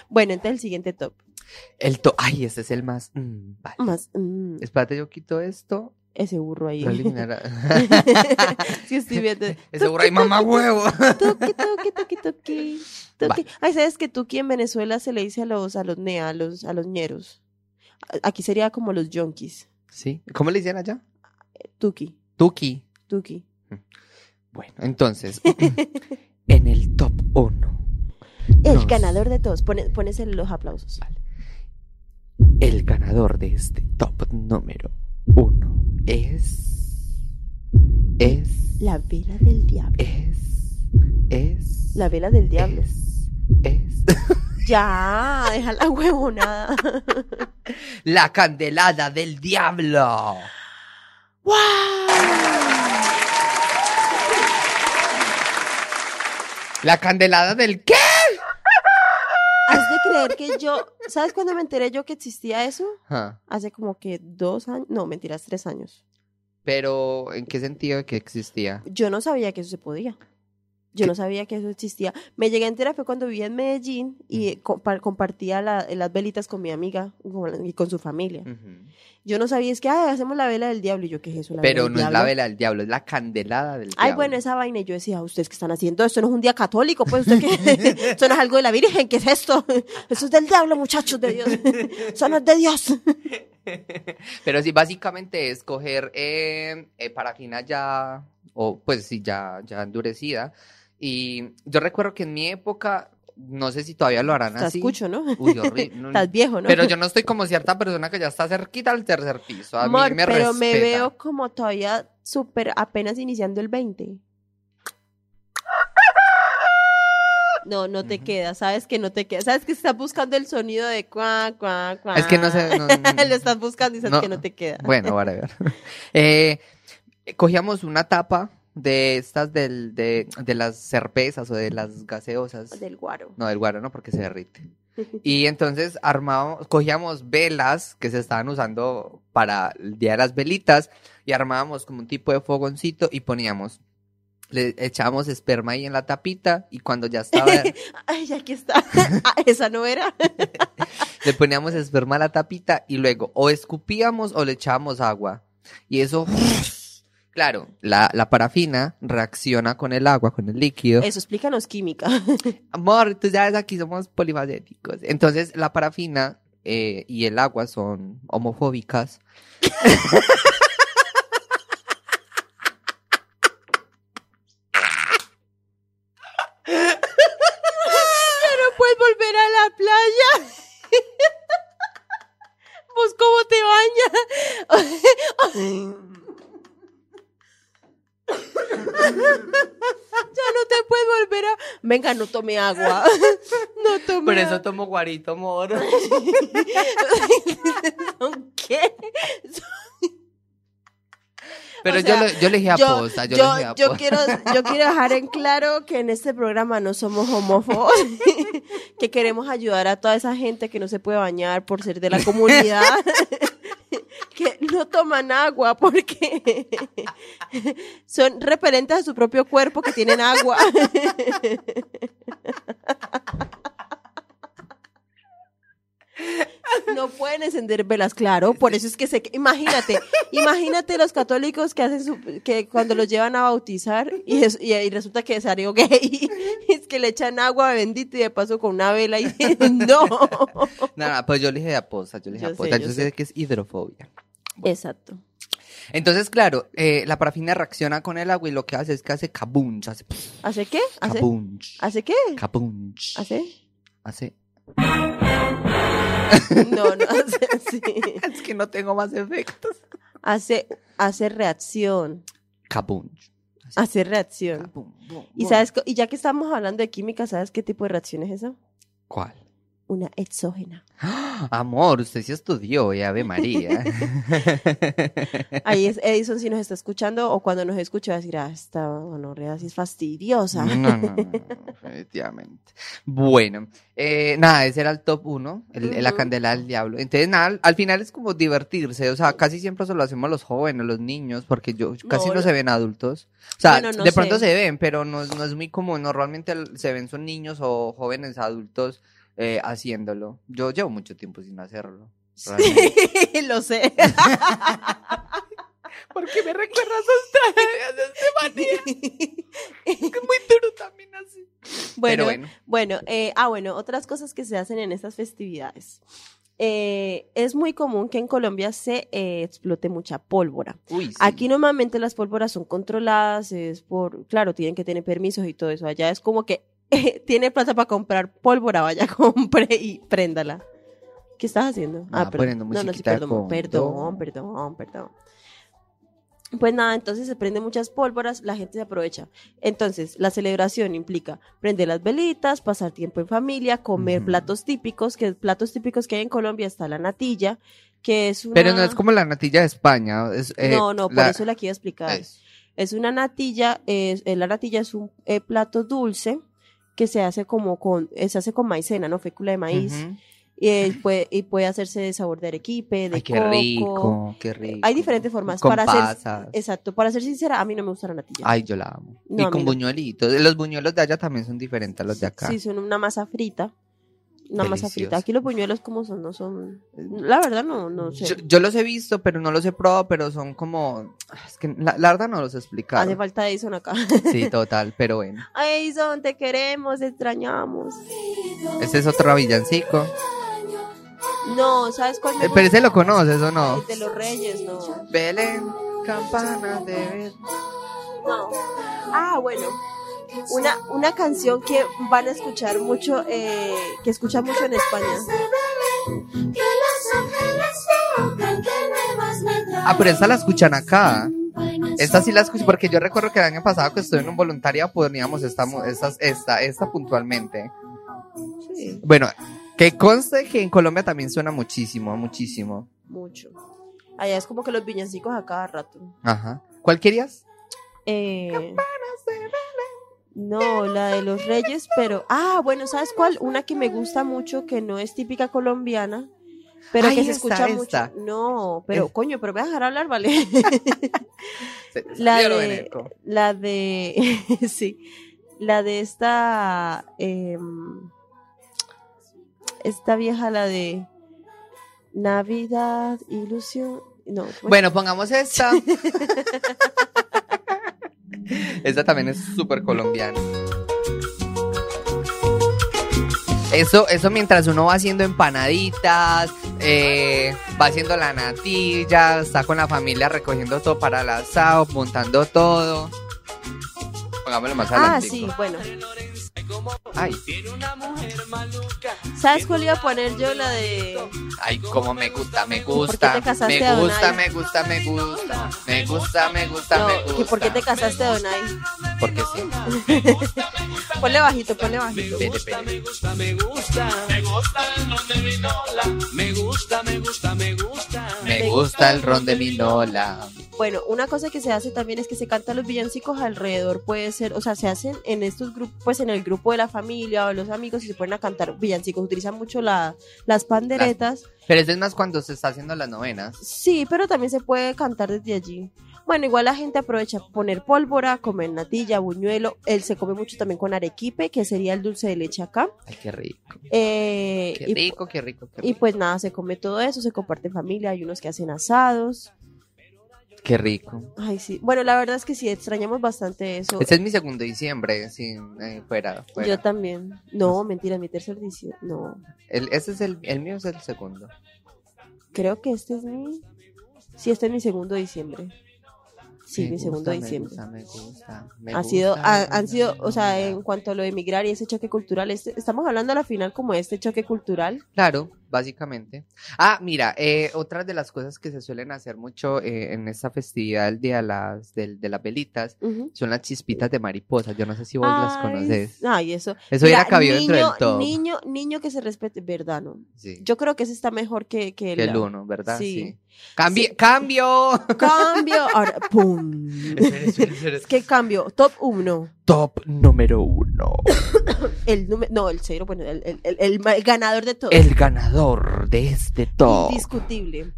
Bueno, entonces el siguiente top. El top. Ay, ese es el más. mm, vale. Más, mm, Espérate, yo quito esto. ese burro ahí. Lo eliminará. sí, estoy viendo. Ese burro ahí, mamá huevo. Tuki, tuki, tuki, tuki. Tuki. Vale. Ay, ¿sabes que tuki en Venezuela se le dice a los, a los nea, a los, a los ñeros? Aquí sería como los yonkis. Sí. ¿Cómo le dicen allá? Tuki, Tuki. tuki. Bueno, entonces. en el top 1. El Nos- ganador de todos. Pone, pones el- los aplausos. El ganador de este top número 1 es. Es. La vela del diablo. Es. Es. La vela del diablo. Es. Es. Ya, deja la huevonada. La candelada del diablo. ¡Wow! La candelada del qué? Creer que yo. ¿Sabes cuándo me enteré yo que existía eso? Ajá. Hace como que dos años. No, mentiras, tres años. Pero, ¿en qué sentido que existía? Yo no sabía que eso se podía. Yo no sabía que eso existía. Me llegué a enterar fue cuando vivía en Medellín y compa- compartía la- las velitas con mi amiga y con su familia. Yo no sabía, es que "Ay, hacemos la vela del diablo. Y yo, ¿qué es eso? La Pero vela del no es la diablo?". vela del diablo, es la candelada del Ay, diablo. bueno, esa vaina. Y yo decía, ¿ustedes qué están haciendo? Esto no es un día católico, pues. ¿usted qué? Esto no es algo de la Virgen. ¿Qué es esto? Eso es del diablo, muchachos de Dios. Eso no es de Dios. Pero sí, básicamente es coger eh, eh, parafina ya, o pues sí, ya, ya endurecida. Y yo recuerdo que en mi época, no sé si todavía lo harán Te así. escucho, ¿no? Uy, horrible. Estás viejo, ¿no? Pero yo no estoy como cierta persona que ya está cerquita al tercer piso. A Amor, mí me pero me veo como todavía súper apenas iniciando el 20. No, no te queda, sabes que no te queda. Sabes que estás buscando el sonido de cuá, cuá, cuá. Es que no sé, no- Lo estás buscando y sabes que no te queda. Bueno, whatever. Eh, cogíamos una tapa de estas del, de, de las cervezas o de las gaseosas. Del guaro. No, del guaro no, porque se derrite. Y entonces armábamos, cogíamos velas que se estaban usando para el día de las velitas y armábamos como un tipo de fogoncito y poníamos, le echábamos esperma ahí en la tapita y cuando ya estaba, Ay, aquí está. Ah, esa no era. le poníamos esperma a la tapita y luego o escupíamos o le echábamos agua. Y eso, claro, la, la parafina reacciona con el agua, con el líquido. Eso, explícanos química. Amor, tú sabes, aquí somos polifacéticos. Entonces, la parafina eh, y el agua son homofóbicas. no puedes volver a la playa. ¿Vos cómo te bañas? ya no te puedes volver a... Venga, no tome agua. No tome Por eso tomo guarito, amor. ¿Son qué? Pero O sea, yo, le, yo le dije yo, aposta, yo, yo, le dije yo quiero, yo quiero dejar en claro que en este programa no somos homófobos, que queremos ayudar a toda esa gente que no se puede bañar por ser de la comunidad, no toman agua porque son repelentes a su propio cuerpo que tienen agua. No pueden encender velas, claro, por eso es que se imagínate, imagínate los católicos que hacen su, que cuando los llevan a bautizar y, es- y, y resulta que salió gay, es que le echan agua bendita y de paso con una vela y no. Nada, pues yo le dije aposta, yo le dije Yo sé, aposta. yo Yo, sé que es hidrofobia. Exacto. Entonces, claro, eh, la parafina reacciona con el agua y lo que hace es que hace kabunch, hace ¿Hace qué? ¿Hace, kabunch, ¿hace qué? kabunch. ¿Hace? Hace. No, no hace así. Es que no tengo más efectos. Hace, hace reacción. Kabunch. Hace reacción. Kabum, bum, Y bum. sabes, y ya que estamos hablando de química, ¿sabes qué tipo de reacción es esa? ¿Cuál? Una exógena. Amor, usted sí estudió, y Ave María. Ahí es Edison si nos está escuchando o cuando nos escucha va a decir, ah, esta gonorrea sí es fastidiosa. No, no, no, efectivamente. Bueno, eh, nada, ese era el top uno, el, el- la candela del diablo. Entonces, nada, al- al final es como divertirse, o sea, casi siempre eso lo hacemos los jóvenes, los niños, porque yo casi No, se ven adultos. O sea, Bueno, no de pronto sé. se ven, pero no, es- no es muy común. Normalmente se ven son niños o jóvenes adultos eh, haciéndolo. Yo llevo mucho tiempo sin hacerlo. realmente. Sí, lo sé. ¿Por qué me recuerdas a ustedes, Es muy duro también así. Bueno, Pero bueno. Bueno, eh, ah, bueno, otras cosas que se hacen en estas festividades. Eh, es muy común que en Colombia se eh, explote mucha pólvora. Uy, sí. Aquí normalmente las pólvoras son controladas, es por, claro, tienen que tener permisos y todo eso. Allá es como que eh, tiene plata para comprar pólvora, vaya, compre y préndala. ¿Qué estás haciendo? Ah, poniendo no, no, sí, perdón, perdón, perdón, perdón. Pues nada, entonces se prenden muchas pólvoras, la gente se aprovecha. Entonces, la celebración implica prender las velitas, pasar tiempo en familia, comer platos típicos, que platos típicos que hay en Colombia está la natilla, que es una... Pero no es como la natilla de España. Es, eh, no, no, por la- eso la quiero explicar. es- Es una natilla, es, eh, la natilla es un eh, plato dulce que se hace como con, eh, se hace con maicena, ¿no? Fécula de maíz. Y, eh, puede, y puede hacerse de sabor de arequipe, de Ay, qué coco. rico, qué rico. Hay diferentes formas. Con para hacer, pasas. exacto, para ser sincera, a mí no me gusta la natilla. Ay, yo la amo. No, y con no. buñuelitos. Los buñuelos de allá también son diferentes a los de acá. Sí, son una masa frita. Masa Delicioso. frita. Aquí los buñuelos como son, no son. La verdad no, no sé. yo, yo los he visto, pero no los he probado, pero son como... Es que la, la verdad no los he explicado. Hace falta Edison acá. Sí, total, pero bueno. Ay, Edison, te queremos, te extrañamos. Este es otro villancico. No, ¿sabes cuál? Eh, pero ese lo conoces o no? El de los Reyes, no. Belén, campana de ver. No. Ah, bueno. Una, una canción que van a escuchar mucho, eh, que escuchan mucho en España. Ah, pero esta la escuchan acá. Esta sí la escucho porque yo recuerdo que el año pasado que estuve en un voluntariado poníamos esta, esta, esta, esta puntualmente. Sí, Bueno, que conste que en Colombia también suena muchísimo, muchísimo. mucho. Allá es como que los villancicos a cada rato. Ajá. ¿Cuál querías? Eh, no, la de los Reyes, pero. Ah, bueno, ¿sabes cuál? Una que me gusta mucho, que no es típica colombiana, pero que se escucha esta. mucho. No, pero Es- coño, pero voy a dejar hablar, ¿vale? La de, la de, sí, la de esta, em, esta vieja, la de Navidad, ilusión, no, ¿cómo es? Bueno, pongamos esta. esta también es súper colombiana. Eso, eso mientras uno va haciendo empanaditas, eh, va haciendo la natilla, está con la familia recogiendo todo para el asado, montando todo. Pongámoslo más ah, adelante. sí, bueno, Ay, ¿sabes cuál iba a poner yo? La de, ay, como me gusta, me ¿Por qué gusta, te casaste, me gusta, me gusta, me gusta, me gusta, me gusta, no, me gusta. ¿por qué te casaste, Donay? Porque sí. Ponle bajito, ponle bajito. Pere, pere. Me gusta el ron de mi Lola. Bueno, una cosa que se hace también es que se cantan los villancicos alrededor, puede ser, o sea, se hacen en estos grupos, pues en el grupo de la familia o los amigos y se ponen a cantar villancicos, utilizan mucho la, las panderetas. Pero eso es más cuando se está haciendo las novenas. Sí, pero también se puede cantar desde allí. Bueno, igual la gente aprovecha poner pólvora, comer natilla, buñuelo. Él se come mucho también con arequipe, que sería el dulce de leche acá. Ay, qué rico. Eh, Qué y, rico, qué rico, qué y rico. pues nada, se come todo eso, se comparte en familia. Hay unos que hacen asados. Qué rico. Ay, sí. Bueno, la verdad es que sí, extrañamos bastante eso. Este es mi segundo diciembre, sin eh, fuera, fuera. Yo también. No, mentira, mi tercer diciembre. No, El, ese es el, el mío es el segundo. creo que este es mi. Sí, este es mi segundo diciembre. Sí, Me mi segundo me diciembre. gusta, me gusta, me ha sido, ha- han sido, o sea, en cuanto a lo de emigrar y ese choque cultural, este- estamos hablando a la final como de este choque cultural. Claro, básicamente. Ah, mira, eh, otra de las cosas que se suelen hacer mucho eh, en esta festividad del día de las, del- de, las velitas son las chispitas de mariposa. Yo no sé si vos las conoces. Ay, eso. Eso Mira, hubiera cabido dentro del top. Niño, niño que se respete, ¿verdad? No. Sí. Yo creo que ese está mejor que, que, que el uno, ¿verdad? Sí. Sí. Cambi- Sí. ¡Cambio! Cambio. Ahora, ¡pum! Espera, espera, espera. Es que cambio. Top 1. Top número uno. El número. No, el cero. Bueno, el, el, el- el ganador de todo. El ganador de este top Indiscutible.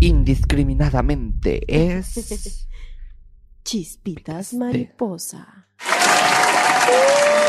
indiscriminadamente es... Chispitas Este. mariposa.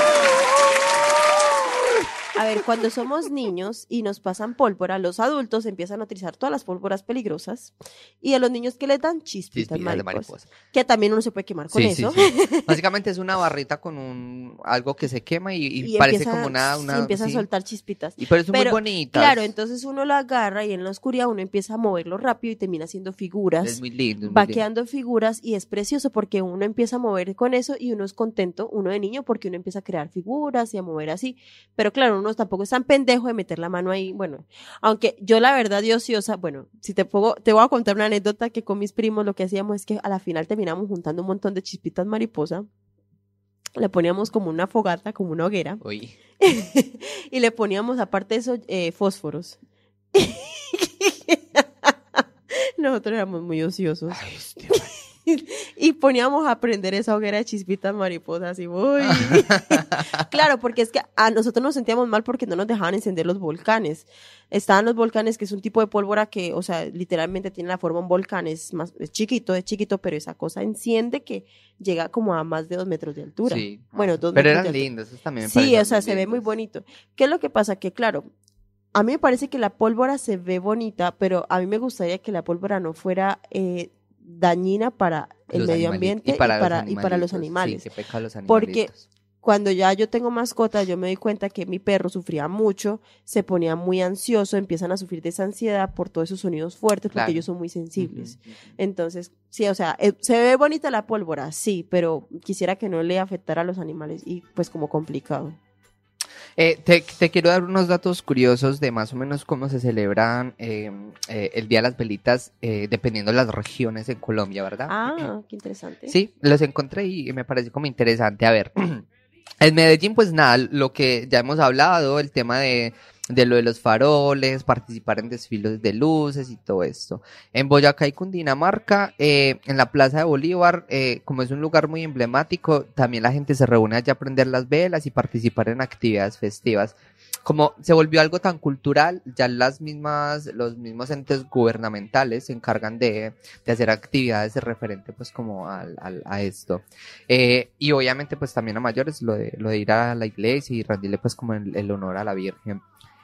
A ver, cuando somos niños y nos pasan pólvora, los adultos empiezan a utilizar todas las pólvoras peligrosas y a los niños que les dan chispitas, Chispitas de mariposa, que también uno se puede quemar con Sí, sí, eso. sí. Básicamente es una barrita con un algo que se quema y, y Y parece empieza- como una... sí, una empieza sí. a soltar chispitas. Y pero son Pero, muy bonitas. Claro, entonces uno lo agarra y en la oscuridad uno empieza a moverlo rápido y termina haciendo figuras. Es muy lindo. es muy va lindo. quedando figuras y es precioso porque uno empieza a mover con eso y uno es contento, uno de niño, porque uno empieza a crear figuras y a mover así. Pero claro, uno tampoco es tan pendejo de meter la mano ahí. Bueno, aunque yo la verdad, yo ociosa, bueno, si te pongo, te voy a contar una anécdota que con mis primos lo que hacíamos es que a la final terminamos juntando un montón de chispitas mariposa. Le poníamos como una fogata, como una hoguera, Uy. y le poníamos aparte de eso eh, fósforos. Nosotros éramos muy ociosos. Ay, Dios. Y poníamos a prender esa hoguera de chispitas mariposas y uy. claro, porque es que a nosotros nos sentíamos mal porque no nos dejaban encender los volcanes. Estaban los volcanes, que es un tipo de pólvora que, o sea, literalmente tiene la forma de un volcán, es más, es chiquito, es chiquito, pero esa cosa enciende que llega como a más de dos metros de altura. Sí. Bueno, dos Pero metros eran lindos, esos también me Sí, o sea, se ve muy bonito. ¿Qué es lo que pasa? Que claro, a mí me parece que la pólvora se ve bonita, pero a mí me gustaría que la pólvora no fuera eh, dañina para el Los medio ambiente y para, y para los animales. Sí, que peca a los Porque-. Cuando ya yo tengo mascota, yo me doy cuenta que mi perro sufría mucho, se ponía muy ansioso, empiezan a sufrir de esa ansiedad por todos esos sonidos fuertes, porque ellos son muy sensibles. Entonces, sí, o sea, eh, se ve bonita la pólvora, sí, pero quisiera que no le afectara a los animales y pues como complicado. Eh, te, te quiero dar unos datos curiosos de más o menos cómo se celebran eh, eh, el Día de las Velitas eh, dependiendo de las regiones en Colombia, ¿verdad? Ah, qué interesante. Sí, los encontré y me parece como interesante. A ver, en Medellín, pues nada, lo que ya hemos hablado, el tema de, de lo de los faroles, participar en desfiles de luces y todo esto. En Boyacá y Cundinamarca, eh, en la Plaza de Bolívar, eh, como es un lugar muy emblemático, también la gente se reúne allá a prender las velas y participar en actividades festivas. Como se volvió algo tan cultural, ya las mismas, los mismos entes gubernamentales se encargan de, de hacer actividades de referente pues como al, al- a esto. Eh, y obviamente pues también a mayores lo de, lo de ir a la iglesia y rendirle pues como el, el honor a la Virgen.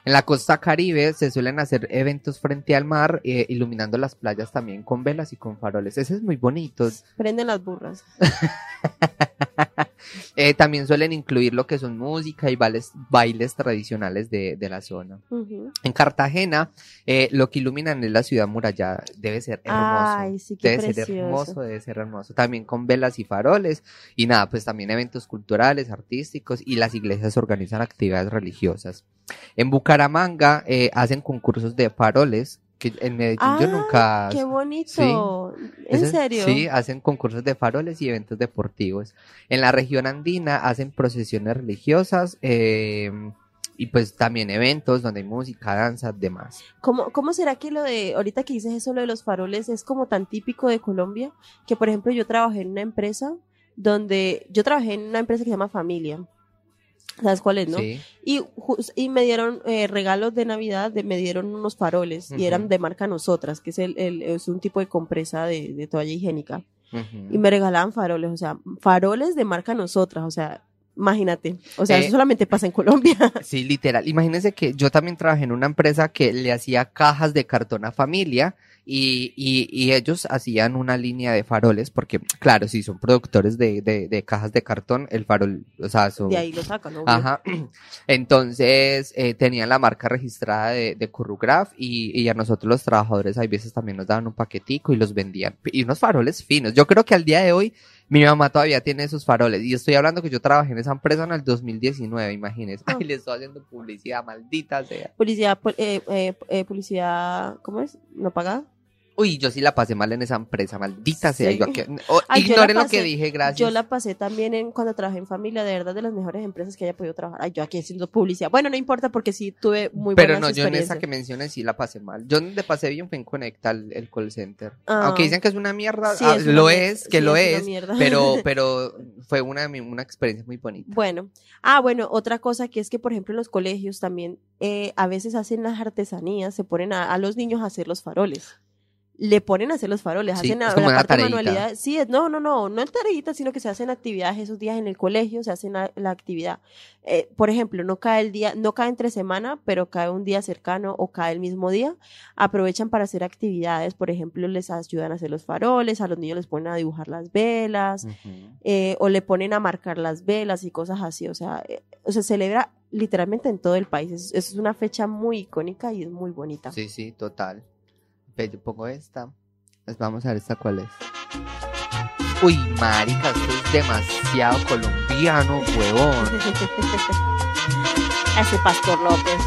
En la costa caribe se suelen hacer eventos frente al mar, eh, iluminando las playas también con velas y con faroles. Ese es muy bonito. Prenden las burras. Eh, también suelen incluir lo que son música y bailes, bailes tradicionales de, de la zona. En Cartagena, eh, lo que iluminan es la ciudad murallada. Debe ser hermoso. Ay, sí, qué Debe ser hermoso, debe ser hermoso. También con velas y faroles. Y nada, pues también eventos culturales, artísticos y las iglesias organizan actividades religiosas. En Bucaramanga eh, hacen concursos de faroles, que en Medellín yo Ah, nunca... Qué bonito. ¿En Ese- serio? Sí, hacen concursos de faroles y eventos deportivos. En la región andina hacen procesiones religiosas eh, y pues también eventos donde hay música, danza, demás. ¿Cómo, ¿Cómo será que lo de, ahorita que dices eso, lo de los faroles es como tan típico de Colombia? Que, por ejemplo, yo trabajé en una empresa donde, yo trabajé en una empresa que se llama Familia. ¿Sabes cuál es, no? Sí. Y, y me dieron eh, regalos de Navidad, de- me dieron unos faroles y eran de marca Nosotras, que es, el, el- es un tipo de compresa de, de toalla higiénica. Y me regalaban faroles, o sea, faroles de marca Nosotras, o sea, imagínate. O sea, Eh, eso solamente pasa en Colombia. Sí, literal. Imagínense que yo también trabajé en una empresa que le hacía cajas de cartón a familia y, y, y ellos hacían una línea de faroles porque, claro, si son productores de, de, de cajas de cartón, el farol, o sea, son... De ahí lo sacan, ¿no? Ajá. Entonces, eh, tenían la marca registrada de, de Currugraph y, y a nosotros los trabajadores hay veces también nos daban un paquetico y los vendían. Y unos faroles finos. Yo creo que al día de hoy Mi mamá todavía tiene sus faroles. Y estoy hablando que yo trabajé en esa empresa en el 2019, imagínense. Ay, le estoy haciendo publicidad, maldita sea. Publicidad, pu- eh, eh, eh, publicidad, ¿cómo es? ¿No pagada? Uy, yo sí la pasé mal en esa empresa, maldita sea. ¿Sí? Yo aquí- oh, Ay, yo lo que dije, gracias. Yo la pasé también en cuando trabajé en familia, de verdad, de las mejores empresas que haya podido trabajar. Ay, yo aquí haciendo publicidad. Bueno, no importa porque sí tuve muy Pero buenas no, yo en esa que mencioné sí la pasé mal. Yo donde pasé bien fue en Conecta, el, el call center. Ah. Aunque dicen que es una mierda, Sí, ah, es lo es, que sí, lo es pero, pero fue una, una experiencia muy bonita. Bueno, ah, bueno, otra cosa que es que, por ejemplo, en los colegios también eh, a veces hacen las artesanías, se ponen a, a los niños a hacer los faroles. Le ponen a hacer los faroles, Sí, hacen es como la una parte tareita. manualidad. Sí, es- no, no, no, no es tareita, sino que se hacen actividades esos días en el colegio, se hacen la, la actividad. Eh, por ejemplo, no cae el día, no cae entre semana, pero cae un día cercano o cae el mismo día. Aprovechan para hacer actividades, por ejemplo, les ayudan a hacer los faroles, a los niños les ponen a dibujar las velas, eh, o le ponen a marcar las velas y cosas así. O sea, eh, o sea, celebra literalmente en todo el país. Es, es una fecha muy icónica y es muy bonita. Sí, sí, total. Ve, yo pongo esta. Pues vamos a ver esta cuál es. Uy, marica, esto es demasiado colombiano, huevón. Ese Pastor López.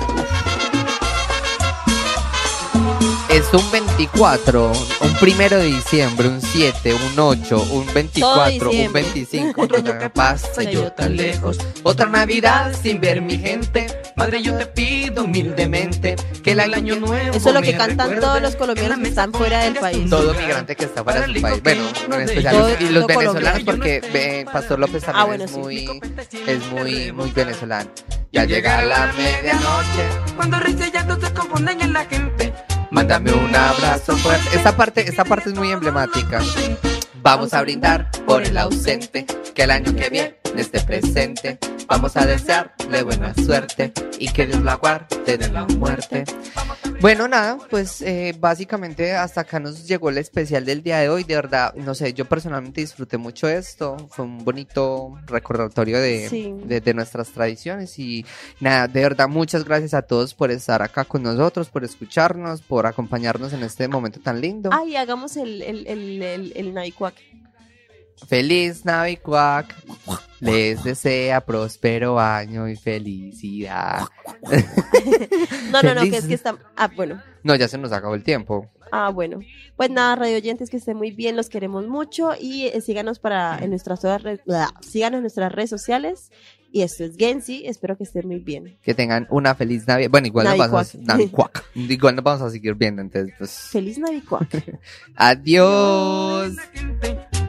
Es un 24, un primero de diciembre, un 7, un 8, un 24, un diciembre. 25, un año que pasa yo tan lejos. Otra Navidad sin ver mi gente. Madre, yo te pido humildemente que el año nuevo. Eso es lo que cantan todos los colombianos que están fuera del país. Todo migrante que está fuera de su país. Bueno, en especial Todo- y los venezolanos porque eh, Pastor López también Ah, bueno, es sí. muy es muy muy venezolano. Ya llega la medianoche, Cuando risa y llanto se confunden en la gente. mándame un abrazo fuerte. Esta parte esta parte es muy emblemática. Vamos a brindar por el ausente, que el año que viene esté presente. Vamos a desearle buena suerte y que Dios la guarde de la muerte. Bueno, nada, pues eh, básicamente hasta acá nos llegó el especial del día de hoy. De verdad, no sé, yo personalmente disfruté mucho esto. Fue un bonito recordatorio de, Sí. de, de nuestras tradiciones. Y nada, de verdad, muchas gracias a todos por estar acá con nosotros, por escucharnos, por acompañarnos en este momento tan lindo. Ay, hagamos el, el, el, el, el. Feliz Navicuac. Les desea próspero año y felicidad. No, no, no, que es que está. Ah, bueno. No, ya se nos acabó el tiempo. Ah, bueno. Pues nada, radio oyentes, que estén muy bien, los queremos mucho y eh, síganos para en nuestras todas re- bla, síganos en nuestras redes sociales. Y esto es Gensi, espero que estén muy bien. Que tengan una feliz Navidad. Bueno, igual nos vamos a. Igual nos vamos a seguir viendo, entonces pues. Feliz Navicuac. Adiós.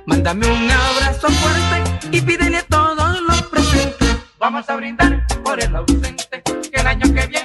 Mándame un abrazo fuerte y pídele a todos los presentes. Vamos a brindar por el ausente, que el año que viene